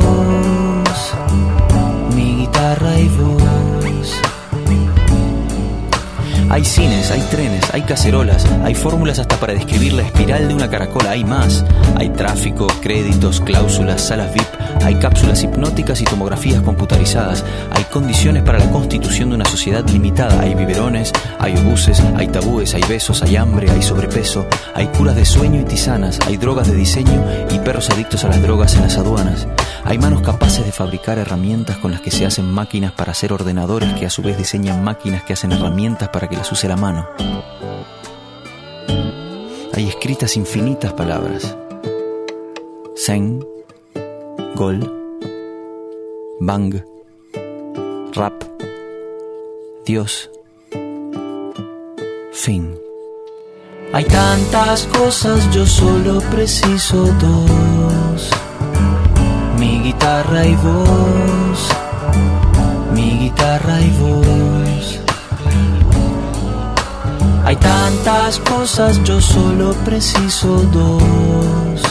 Cines, hay trenes, hay cacerolas, hay fórmulas hasta para describir la espiral de una caracola, hay más. Hay tráfico, créditos, cláusulas, salas VIP, hay cápsulas hipnóticas y tomografías computarizadas, hay condiciones para la constitución de una sociedad limitada, hay biberones, hay obuses, hay tabúes, hay besos, hay hambre, hay sobrepeso, hay curas de sueño y tisanas, hay drogas de diseño y perros adictos a las drogas en las aduanas. Hay manos capaces de fabricar herramientas con las que se hacen máquinas para hacer ordenadores que a su vez diseñan máquinas que hacen herramientas para que las use la mano. Hay escritas infinitas palabras. Zen, Gol, Bang, Rap, Dios, Fin. Hay tantas cosas, yo solo preciso dos. Mi guitarra y vos. Mi guitarra y vos. Hay tantas cosas, yo solo preciso dos.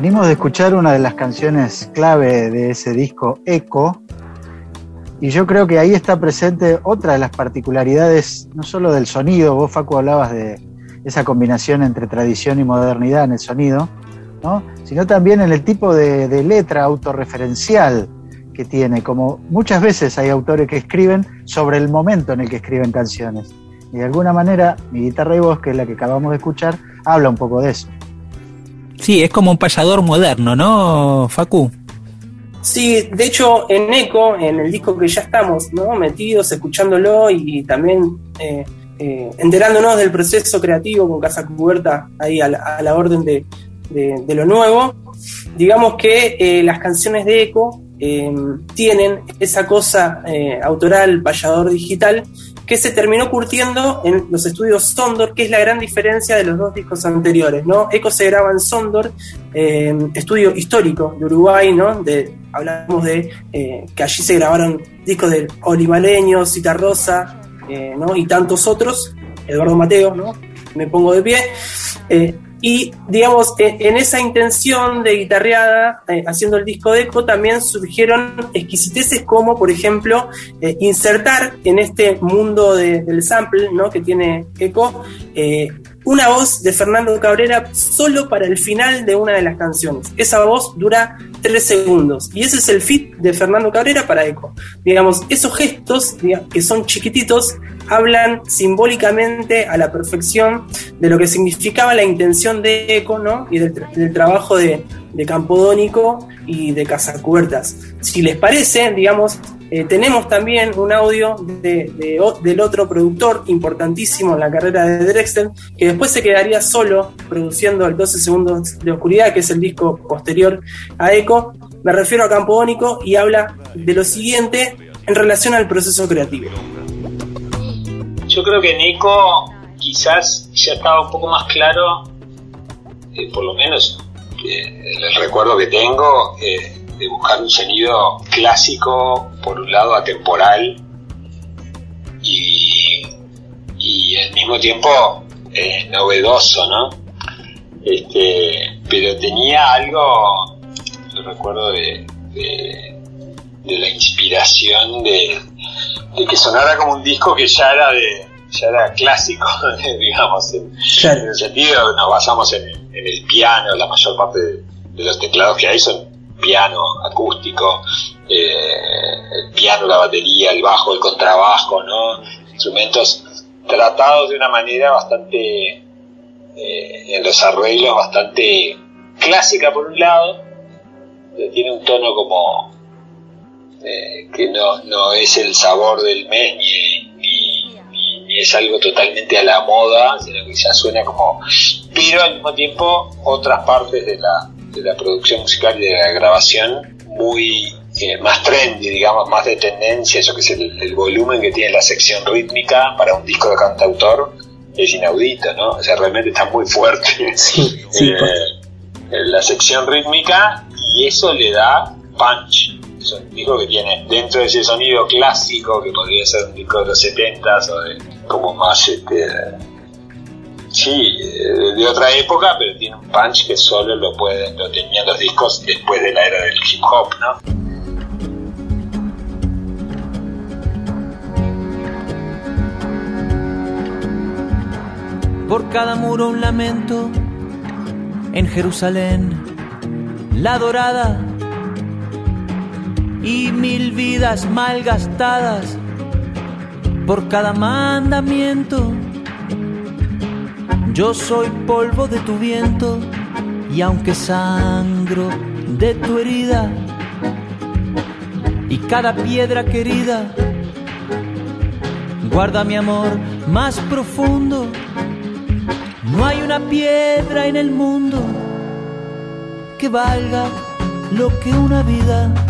Venimos de escuchar una de las canciones clave de ese disco, Eco, y yo creo que ahí está presente otra de las particularidades, no solo del sonido, vos Facu hablabas de esa combinación entre tradición y modernidad en el sonido, ¿no? sino también en el tipo de, de letra autorreferencial que tiene, como muchas veces hay autores que escriben sobre el momento en el que escriben canciones. Y de alguna manera, mi guitarra y voz, que es la que acabamos de escuchar, habla un poco de eso. Sí, es como un payador moderno, ¿no, Facu? Sí, de hecho, en Eco, en el disco que ya estamos ¿no? metidos, escuchándolo y también eh, eh, enterándonos del proceso creativo con Casa Cubierta ahí a la, a la orden de, de- lo nuevo, digamos que eh, las canciones de Eco eh, tienen esa cosa eh, autoral, payador digital, que se terminó curtiendo en los estudios Sondor, que es la gran diferencia de los dos discos anteriores, ¿no? Eco se graba en Sondor, eh, estudio histórico de Uruguay, ¿no? Hablamos de eh, que allí se grabaron discos de Olivaleño, Cita Rosa, eh, ¿no? Y tantos otros, Eduardo Mateo, ¿no? Me pongo de pie. Y digamos, eh, en esa intención de guitarreada, eh, haciendo el disco de Eco, también surgieron exquisiteces como, por ejemplo, eh, insertar en este mundo de- del sample ¿no? que tiene Eco, eh, una voz de Fernando Cabrera solo para el final de una de las canciones. Esa voz dura tres segundos y ese es el fit de Fernando Cabrera para Eco. Digamos, esos gestos que son chiquititos hablan simbólicamente a la perfección de lo que significaba la intención de Eco ¿no? y del, tra- del trabajo de, de Campodónico y de Casacubertas. Si les parece, digamos, eh, tenemos también un audio del otro productor importantísimo en la carrera de Drexler, que después se quedaría solo produciendo el 12 segundos de oscuridad, que es el disco posterior a Eco. Me refiero a Campodónico y habla de lo siguiente en relación al proceso creativo. Yo creo que en Eco quizás ya estaba un poco más claro, eh, por lo menos eh, el recuerdo que tengo, eh, de buscar un sonido clásico, por un lado atemporal, y, y al mismo tiempo eh, novedoso, ¿no? Este, pero tenía algo, yo recuerdo de, de, de la inspiración de, de que sonara como un disco que ya era de ya era clásico, <laughs> digamos, en, en el sentido nos basamos en, en el piano, la mayor parte de los teclados que hay son piano acústico, eh, el piano, la batería, el bajo, el contrabajo, ¿no? Instrumentos tratados de una manera bastante, eh, en los arreglos bastante clásica por un lado, tiene un tono como eh, que no, no es el sabor del mes es algo totalmente a la moda, sino que ya suena como... Pero al mismo tiempo otras partes de la, de la producción musical y de la grabación muy eh, más trendy, digamos, más de tendencia, yo que sé, el, el volumen que tiene la sección rítmica para un disco de cantautor es inaudito, ¿no? O sea, realmente está muy fuerte <laughs> sí, eh, la sección rítmica y eso le da punch. Un disco que tiene dentro de ese sonido clásico que podría ser un disco de los 70s o de como más este sí, eh, de otra época, pero tiene un punch que solo lo pueden lo tenían los discos después de la era del hip hop, ¿no? Por cada muro un lamento en Jerusalén, la dorada y mil vidas mal gastadas por cada mandamiento. Yo soy polvo de tu viento y aunque sangro de tu herida y cada piedra querida guarda mi amor más profundo. No hay una piedra en el mundo que valga lo que una vida.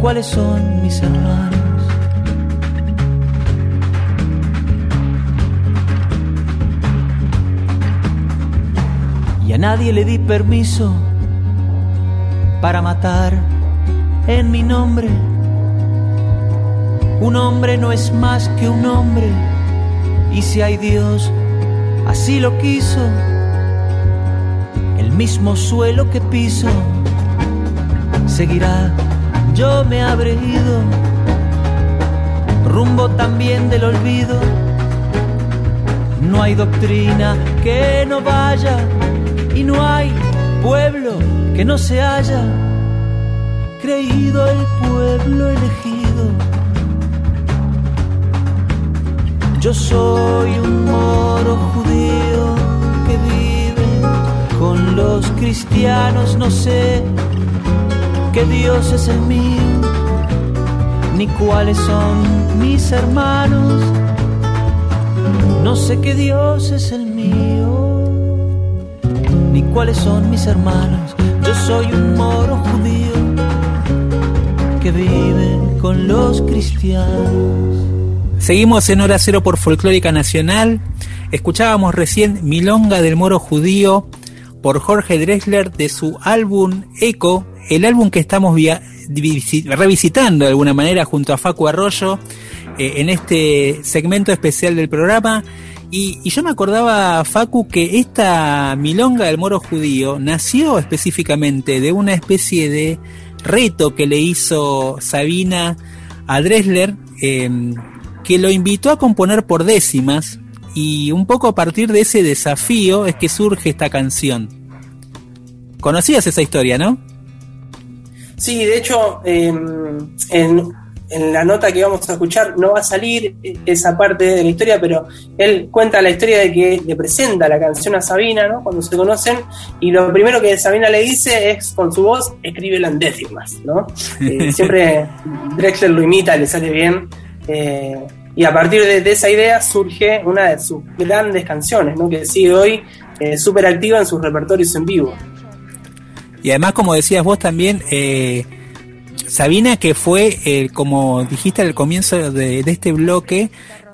cuáles son mis hermanos. Y a nadie le di permiso para matar en mi nombre. Un hombre no es más que un hombre, y si hay Dios, así lo quiso, el mismo suelo que piso seguirá yo me habré ido, rumbo también del olvido. No hay doctrina que no vaya y no hay pueblo que no se haya creído el pueblo elegido. Yo soy un moro judío que vive con los cristianos, no sé Dios es el mío, ni cuáles son mis hermanos. No sé qué Dios es el mío, ni cuáles son mis hermanos. Yo soy un moro judío que vive con los cristianos. Seguimos en Hora Cero por Folclórica Nacional. Escuchábamos recién Milonga del Moro Judío por Jorge Drexler de su álbum Eco, el álbum que estamos revisitando de alguna manera junto a Facu Arroyo eh, en este segmento especial del programa. Y, yo me acordaba, Facu, que esta milonga del moro judío nació específicamente de una especie de reto que le hizo Sabina a Dressler, em, que lo invitó a componer por décimas, y un poco a partir de ese desafío es que surge esta canción. ¿Conocías esa historia, no? Sí, de hecho, em, en, la nota que vamos a escuchar no va a salir esa parte de la historia, pero él cuenta la historia de que le presenta la canción a Sabina, ¿no? Cuando se conocen, y lo primero que Sabina le dice es con su voz, escríbela en décimas, ¿no? <laughs> Eh, siempre Drexler lo imita, le sale bien. Eh, y a partir de, esa idea surge una de sus grandes canciones, ¿no? Que sigue hoy eh, súper activa en sus repertorios en vivo. Y además, como decías vos también, eh, Sabina, que fue, eh, como dijiste al comienzo de, este bloque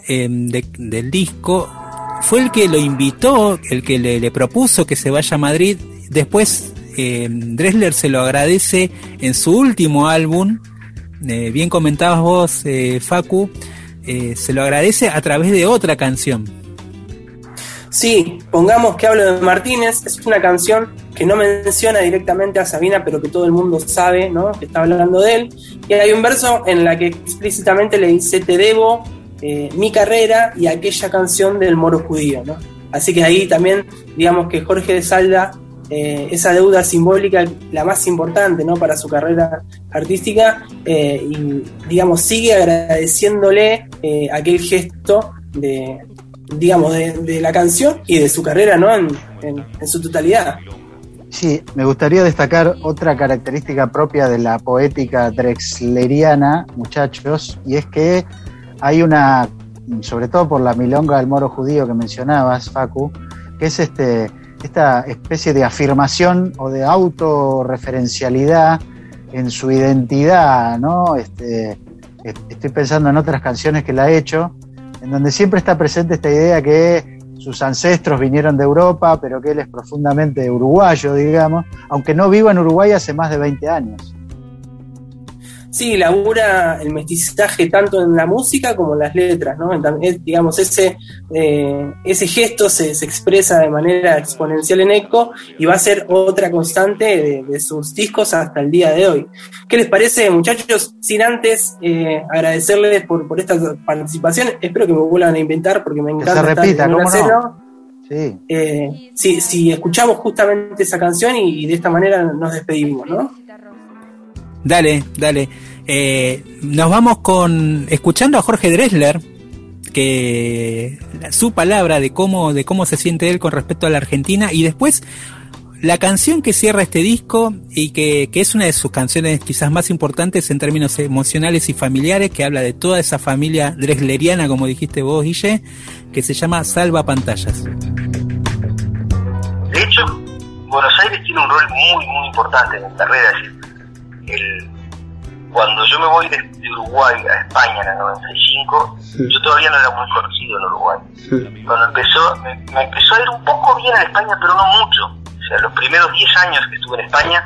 eh, del disco, fue el que lo invitó, el que le, propuso que se vaya a Madrid. Después, Dressler se lo agradece en su último álbum. bien comentabas vos, Facu, se lo agradece a través de otra canción. Sí, pongamos que hablo de Martínez, es una canción que no menciona directamente a Sabina, pero que todo el mundo sabe, ¿no? Que está hablando de él. Y hay un verso en la que explícitamente le dice, te debo eh, mi carrera y aquella canción del moro judío, ¿no? Así que ahí también, digamos que Jorge de Salda, eh, esa deuda simbólica, la más importante, ¿no? Para su carrera artística, eh, y digamos, sigue agradeciéndole aquel gesto de, digamos, de, la canción y de su carrera, ¿no? En, en, su totalidad. Sí, me gustaría destacar otra característica propia de la poética drexleriana, muchachos, y es que hay una, sobre todo por la milonga del moro judío que mencionabas, Facu, que es este, esta especie de afirmación o de autorreferencialidad en su identidad, ¿no? Este, estoy pensando en otras canciones que la ha hecho, en donde siempre está presente esta idea que sus ancestros vinieron de Europa, pero que él es profundamente uruguayo, digamos, aunque no viva en Uruguay hace más de 20 años. Sí, labura el mestizaje tanto en la música como en las letras, ¿no? digamos, ese, eh, ese gesto se, expresa de manera exponencial en Eco y va a ser otra constante de, sus discos hasta el día de hoy. ¿Qué les parece, muchachos? Sin antes eh, agradecerles por, por esta participación, espero que me vuelvan a inventar porque me encanta. Que se repita, ¿cómo no? Sí. Eh, si, escuchamos justamente esa canción y de esta manera nos despedimos, ¿no? Dale, dale. Eh, nos vamos con escuchando a Jorge Dressler, que su palabra de cómo de cómo se siente él con respecto a la Argentina y después la canción que cierra este disco y que, que, es una de sus canciones quizás más importantes en términos emocionales y familiares, que habla de toda esa familia dresleriana, como dijiste vos, Guille, que se llama Salva Pantallas. De hecho, Buenos Aires tiene un rol muy, muy importante en mi carrera. El, cuando yo me voy de, Uruguay a España en el 95, yo todavía no era muy conocido en Uruguay. Cuando empezó, me, empezó a ir un poco bien en España, pero no mucho. O sea, los primeros 10 años que estuve en España,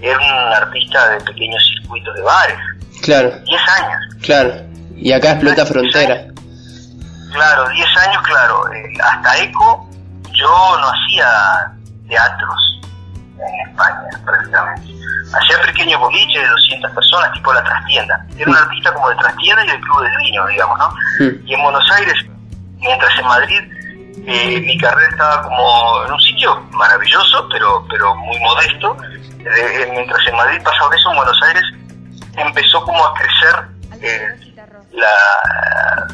era un artista de pequeños circuitos de bares. Claro. 10 años. Claro. Y acá explota frontera. Claro, 10 años, claro. Eh, hasta ECO yo no hacía teatros en España, prácticamente hacía pequeños boliches de 200 personas, tipo la trastienda. Era un artista como de trastienda y del club del vino, digamos, ¿no? Y en Buenos Aires, mientras en Madrid eh, mi carrera estaba como en un sitio maravilloso, pero, pero muy modesto, eh, mientras en Madrid pasaba eso, en Buenos Aires empezó como a crecer eh, la,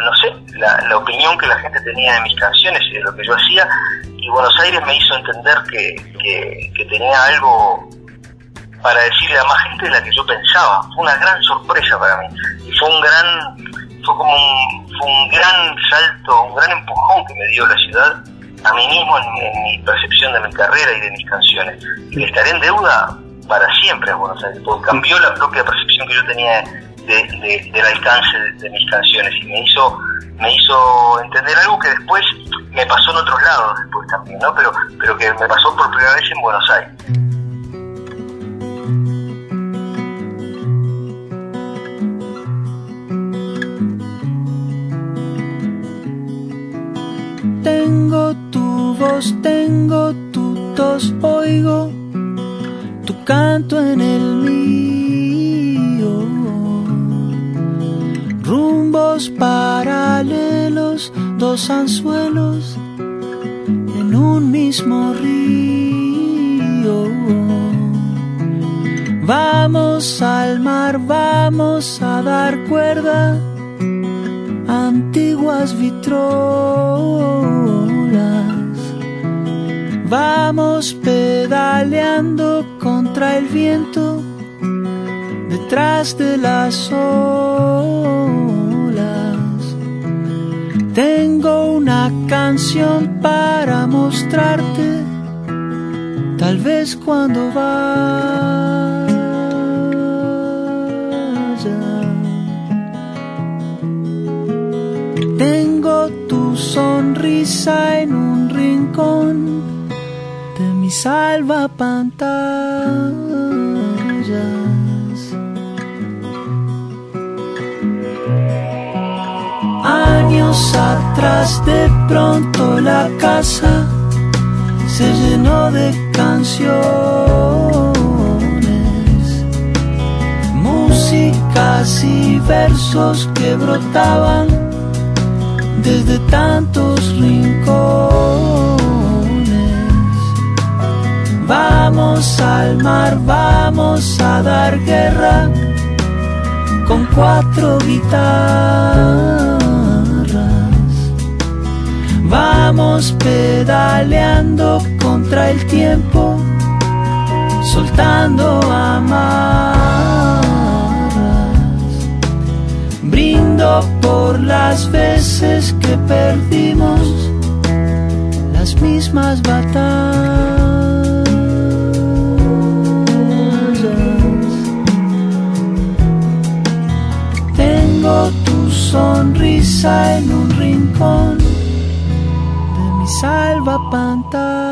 no sé, la, la, opinión que la gente tenía de mis canciones y de lo que yo hacía, y Buenos Aires me hizo entender que, que, tenía algo para decirle a más gente de la que yo pensaba. Fue una gran sorpresa para mí. Y fue un gran, fue como un, fue un gran salto, un gran empujón que me dio la ciudad a mí mismo en, mi percepción de mi carrera y de mis canciones. Y estaré en deuda para siempre a Buenos Aires, porque cambió la propia percepción que yo tenía de, del alcance de, mis canciones y me hizo me hizo entender algo que después me pasó en otros lados después también, ¿no? Pero, pero que me pasó por primera vez en Buenos Aires. Tengo tu voz, tengo tu tos, oigo tu canto en el mío. Rumbos paralelos, dos anzuelos en un mismo río. Vamos al mar, vamos a dar cuerda antiguas vitrolas. Vamos pedaleando contra el viento detrás de las olas. Tengo una canción para mostrarte, tal vez cuando vas Tengo tu sonrisa en un rincón de mi salva pantallas. Años atrás de pronto la casa se llenó de canciones, músicas y versos que brotaban desde tantos rincones. Vamos al mar, vamos a dar guerra con cuatro guitarras. Vamos pedaleando contra el tiempo, soltando amarras. Brindo por las veces que perdimos las mismas batallas. Sonrisa en un rincón de mi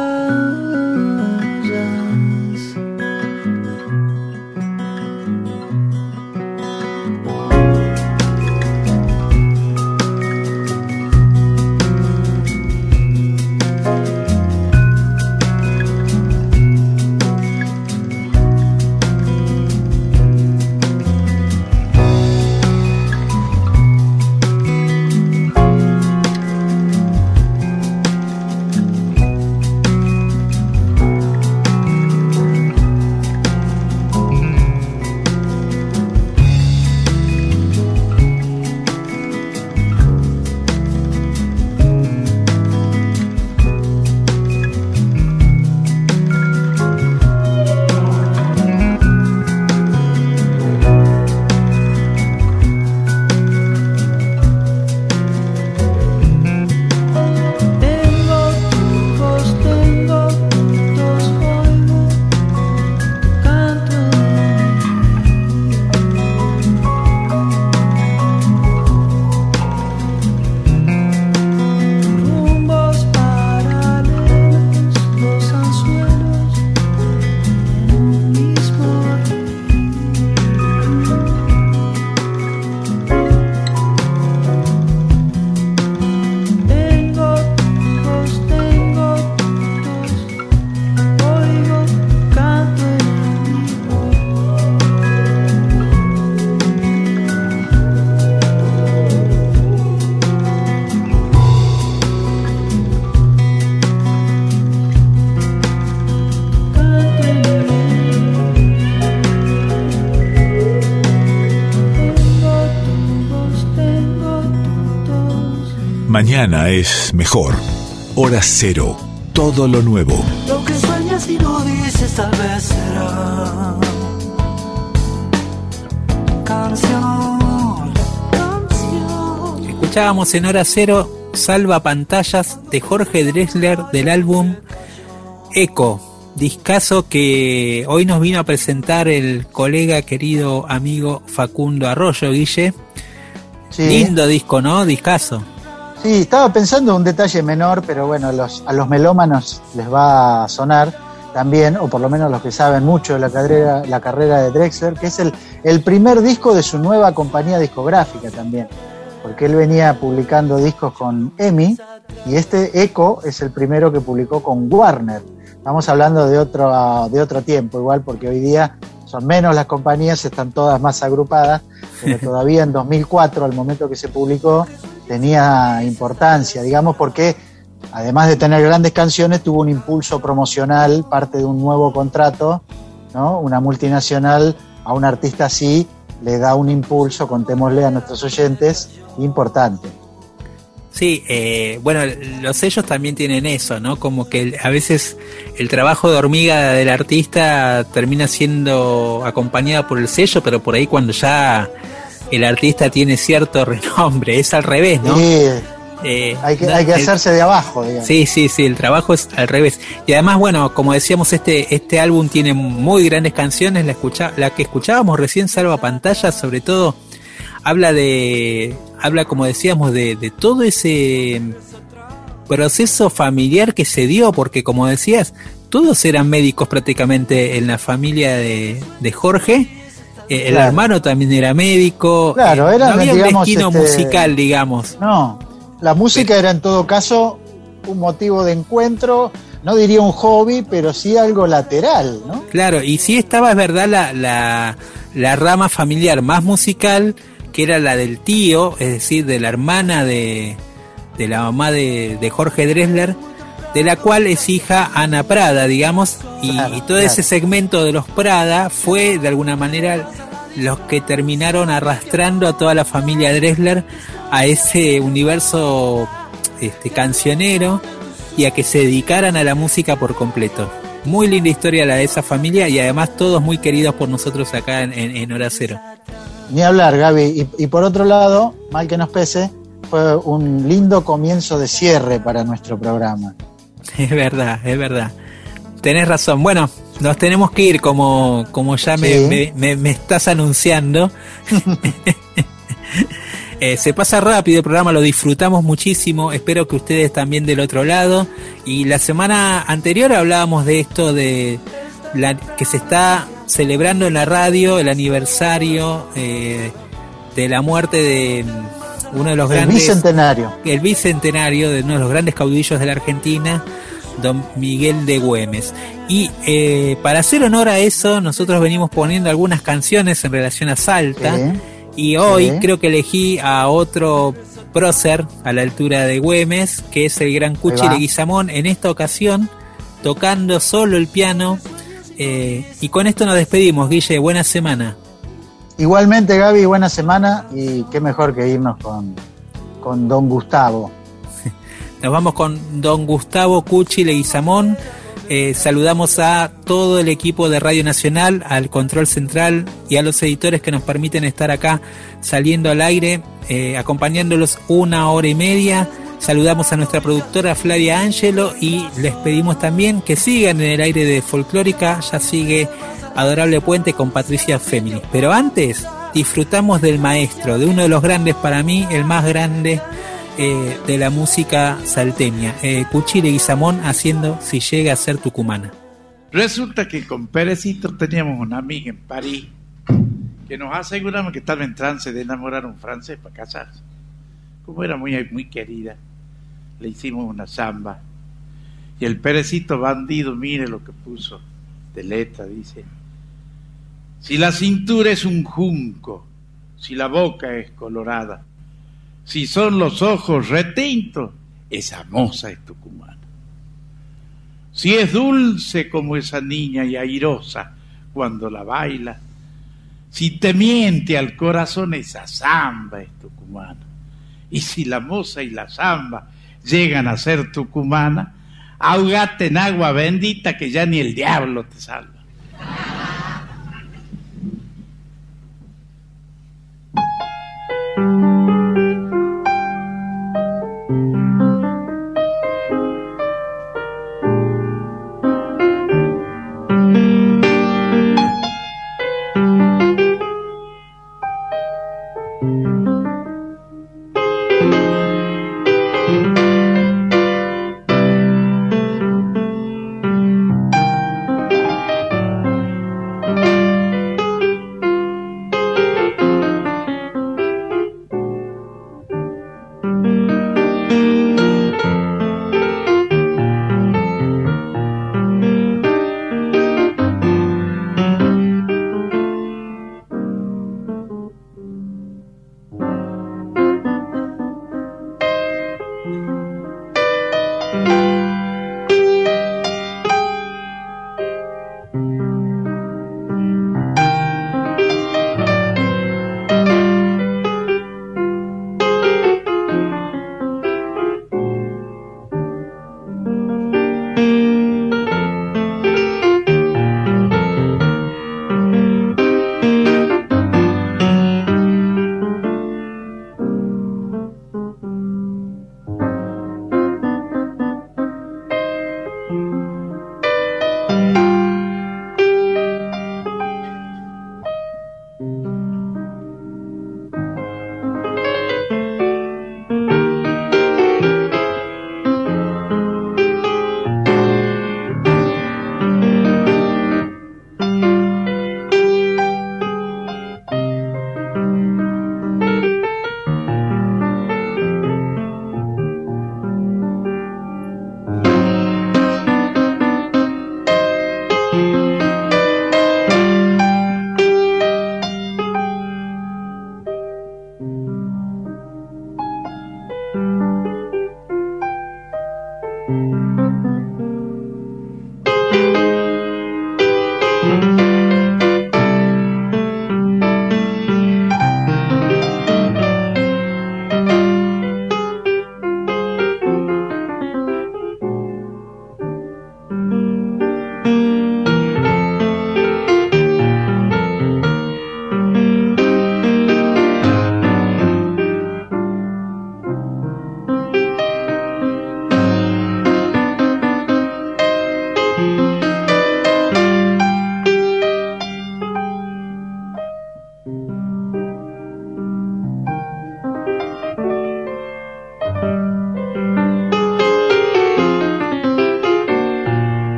Mañana es mejor. Hora cero. Todo lo nuevo. Lo que sueñas y no dices tal vez será canción, canción. Escuchábamos en hora cero Salva Pantallas de Jorge Dressler del álbum Eco, discazo que hoy nos vino a presentar el colega querido amigo Facundo Arroyo, Guille. Sí. Lindo disco, ¿no? Discazo. Sí, estaba pensando un detalle menor, pero bueno, a los, a los melómanos les va a sonar también, o por lo menos los que saben mucho de la carrera, la carrera de Drexler, que es el, el primer disco de su nueva compañía discográfica también, porque él venía publicando discos con EMI y este Echo es el primero que publicó con Warner. Estamos hablando de otro, de otro tiempo, igual, porque hoy día son menos las compañías, están todas más agrupadas, pero todavía en 2004, al momento que se publicó, tenía importancia, digamos, porque además de tener grandes canciones, tuvo un impulso promocional, parte de un nuevo contrato, ¿no? Una multinacional a un artista así le da un impulso, contémosle a nuestros oyentes, importante. Sí, eh, bueno, los sellos también tienen eso, ¿no? Como que a veces el trabajo de hormiga del artista termina siendo acompañado por el sello, pero por ahí cuando ya el artista tiene cierto <laughs> renombre, es al revés, ¿no? Sí, Eh, hay que, hay que el- hacerse de abajo, digamos. Sí, sí, sí, el trabajo es al revés. Y además, bueno, como decíamos, este, este álbum tiene muy grandes canciones. La, escucha, la que escuchábamos recién, Salva Pantalla, sobre todo, habla de, habla, como decíamos, de, de todo ese proceso familiar que se dio, porque como decías, todos eran médicos prácticamente en la familia de, de Jorge. Eh, el Claro. hermano también era médico. Claro, Eh, era, no había digamos, un destino este, musical, digamos. No, la música era en todo caso un motivo de encuentro, no diría un hobby, pero sí algo lateral, ¿no? Claro, y sí estaba, es verdad, la, la, la rama familiar más musical, que era la del tío, es decir, de la hermana de, de la mamá de, de Jorge Dressler, de la cual es hija Ana Prada, digamos, y, y todo ese segmento de los Prada fue de alguna manera los que terminaron arrastrando a toda la familia Dressler a ese universo este, cancionero y a que se dedicaran a la música por completo. Muy linda historia la de esa familia y además todos muy queridos por nosotros acá en, en, Hora Cero. Ni hablar, Gaby. Y, y, por otro lado, mal que nos pese, fue un lindo comienzo de cierre para nuestro programa. <laughs> Es verdad, es verdad. Tenés razón. Bueno, nos tenemos que ir como, como ya me, me, me, estás anunciando. <laughs> eh, se pasa rápido el programa, lo disfrutamos muchísimo. Espero que ustedes también del otro lado. Y la semana anterior hablábamos de esto de la, que se está celebrando en la radio el aniversario eh, de la muerte de uno de los grandes. El bicentenario. El bicentenario de uno de los grandes caudillos de la Argentina, don Miguel de Güemes. Y eh, para hacer honor a eso, nosotros venimos poniendo algunas canciones en relación a Salta. Y hoy creo que elegí a otro prócer a la altura de Güemes, que es el gran Cuchi Leguizamón, en esta ocasión tocando solo el piano. Eh, y con esto nos despedimos, Guille. Buena semana. Igualmente, Gaby, buena semana y qué mejor que irnos con, con don Gustavo. <laughs> Nos vamos con don Gustavo Cuchi Leguizamón. Eh, saludamos a todo el equipo de Radio Nacional, al control central y a los editores que nos permiten estar acá saliendo al aire, eh, acompañándolos una hora y media. Saludamos a nuestra productora Flavia Ángelo y les pedimos también que sigan en el aire de Folclórica. Ya sigue Adorable Puente con Patricia Féminis. Pero antes disfrutamos del maestro, de uno de los grandes para mí, el más grande eh, de la música salteña, eh, Cuchile Guizamón haciendo Si llega a ser tucumana. Resulta que con Perecito teníamos una amiga en París que nos aseguramos que estaba en trance de enamorar a un francés para casarse. Como era muy, muy querida, le hicimos una samba. Y el Perecito bandido, mire lo que puso de letra, dice. Si la cintura es un junco, si la boca es colorada, si son los ojos retintos, esa moza es tucumana. Si es dulce como esa niña y airosa cuando la baila, si te miente al corazón, esa zamba es tucumana. Y si la moza y la zamba llegan a ser tucumana, ahogate en agua bendita que ya ni el diablo te salva.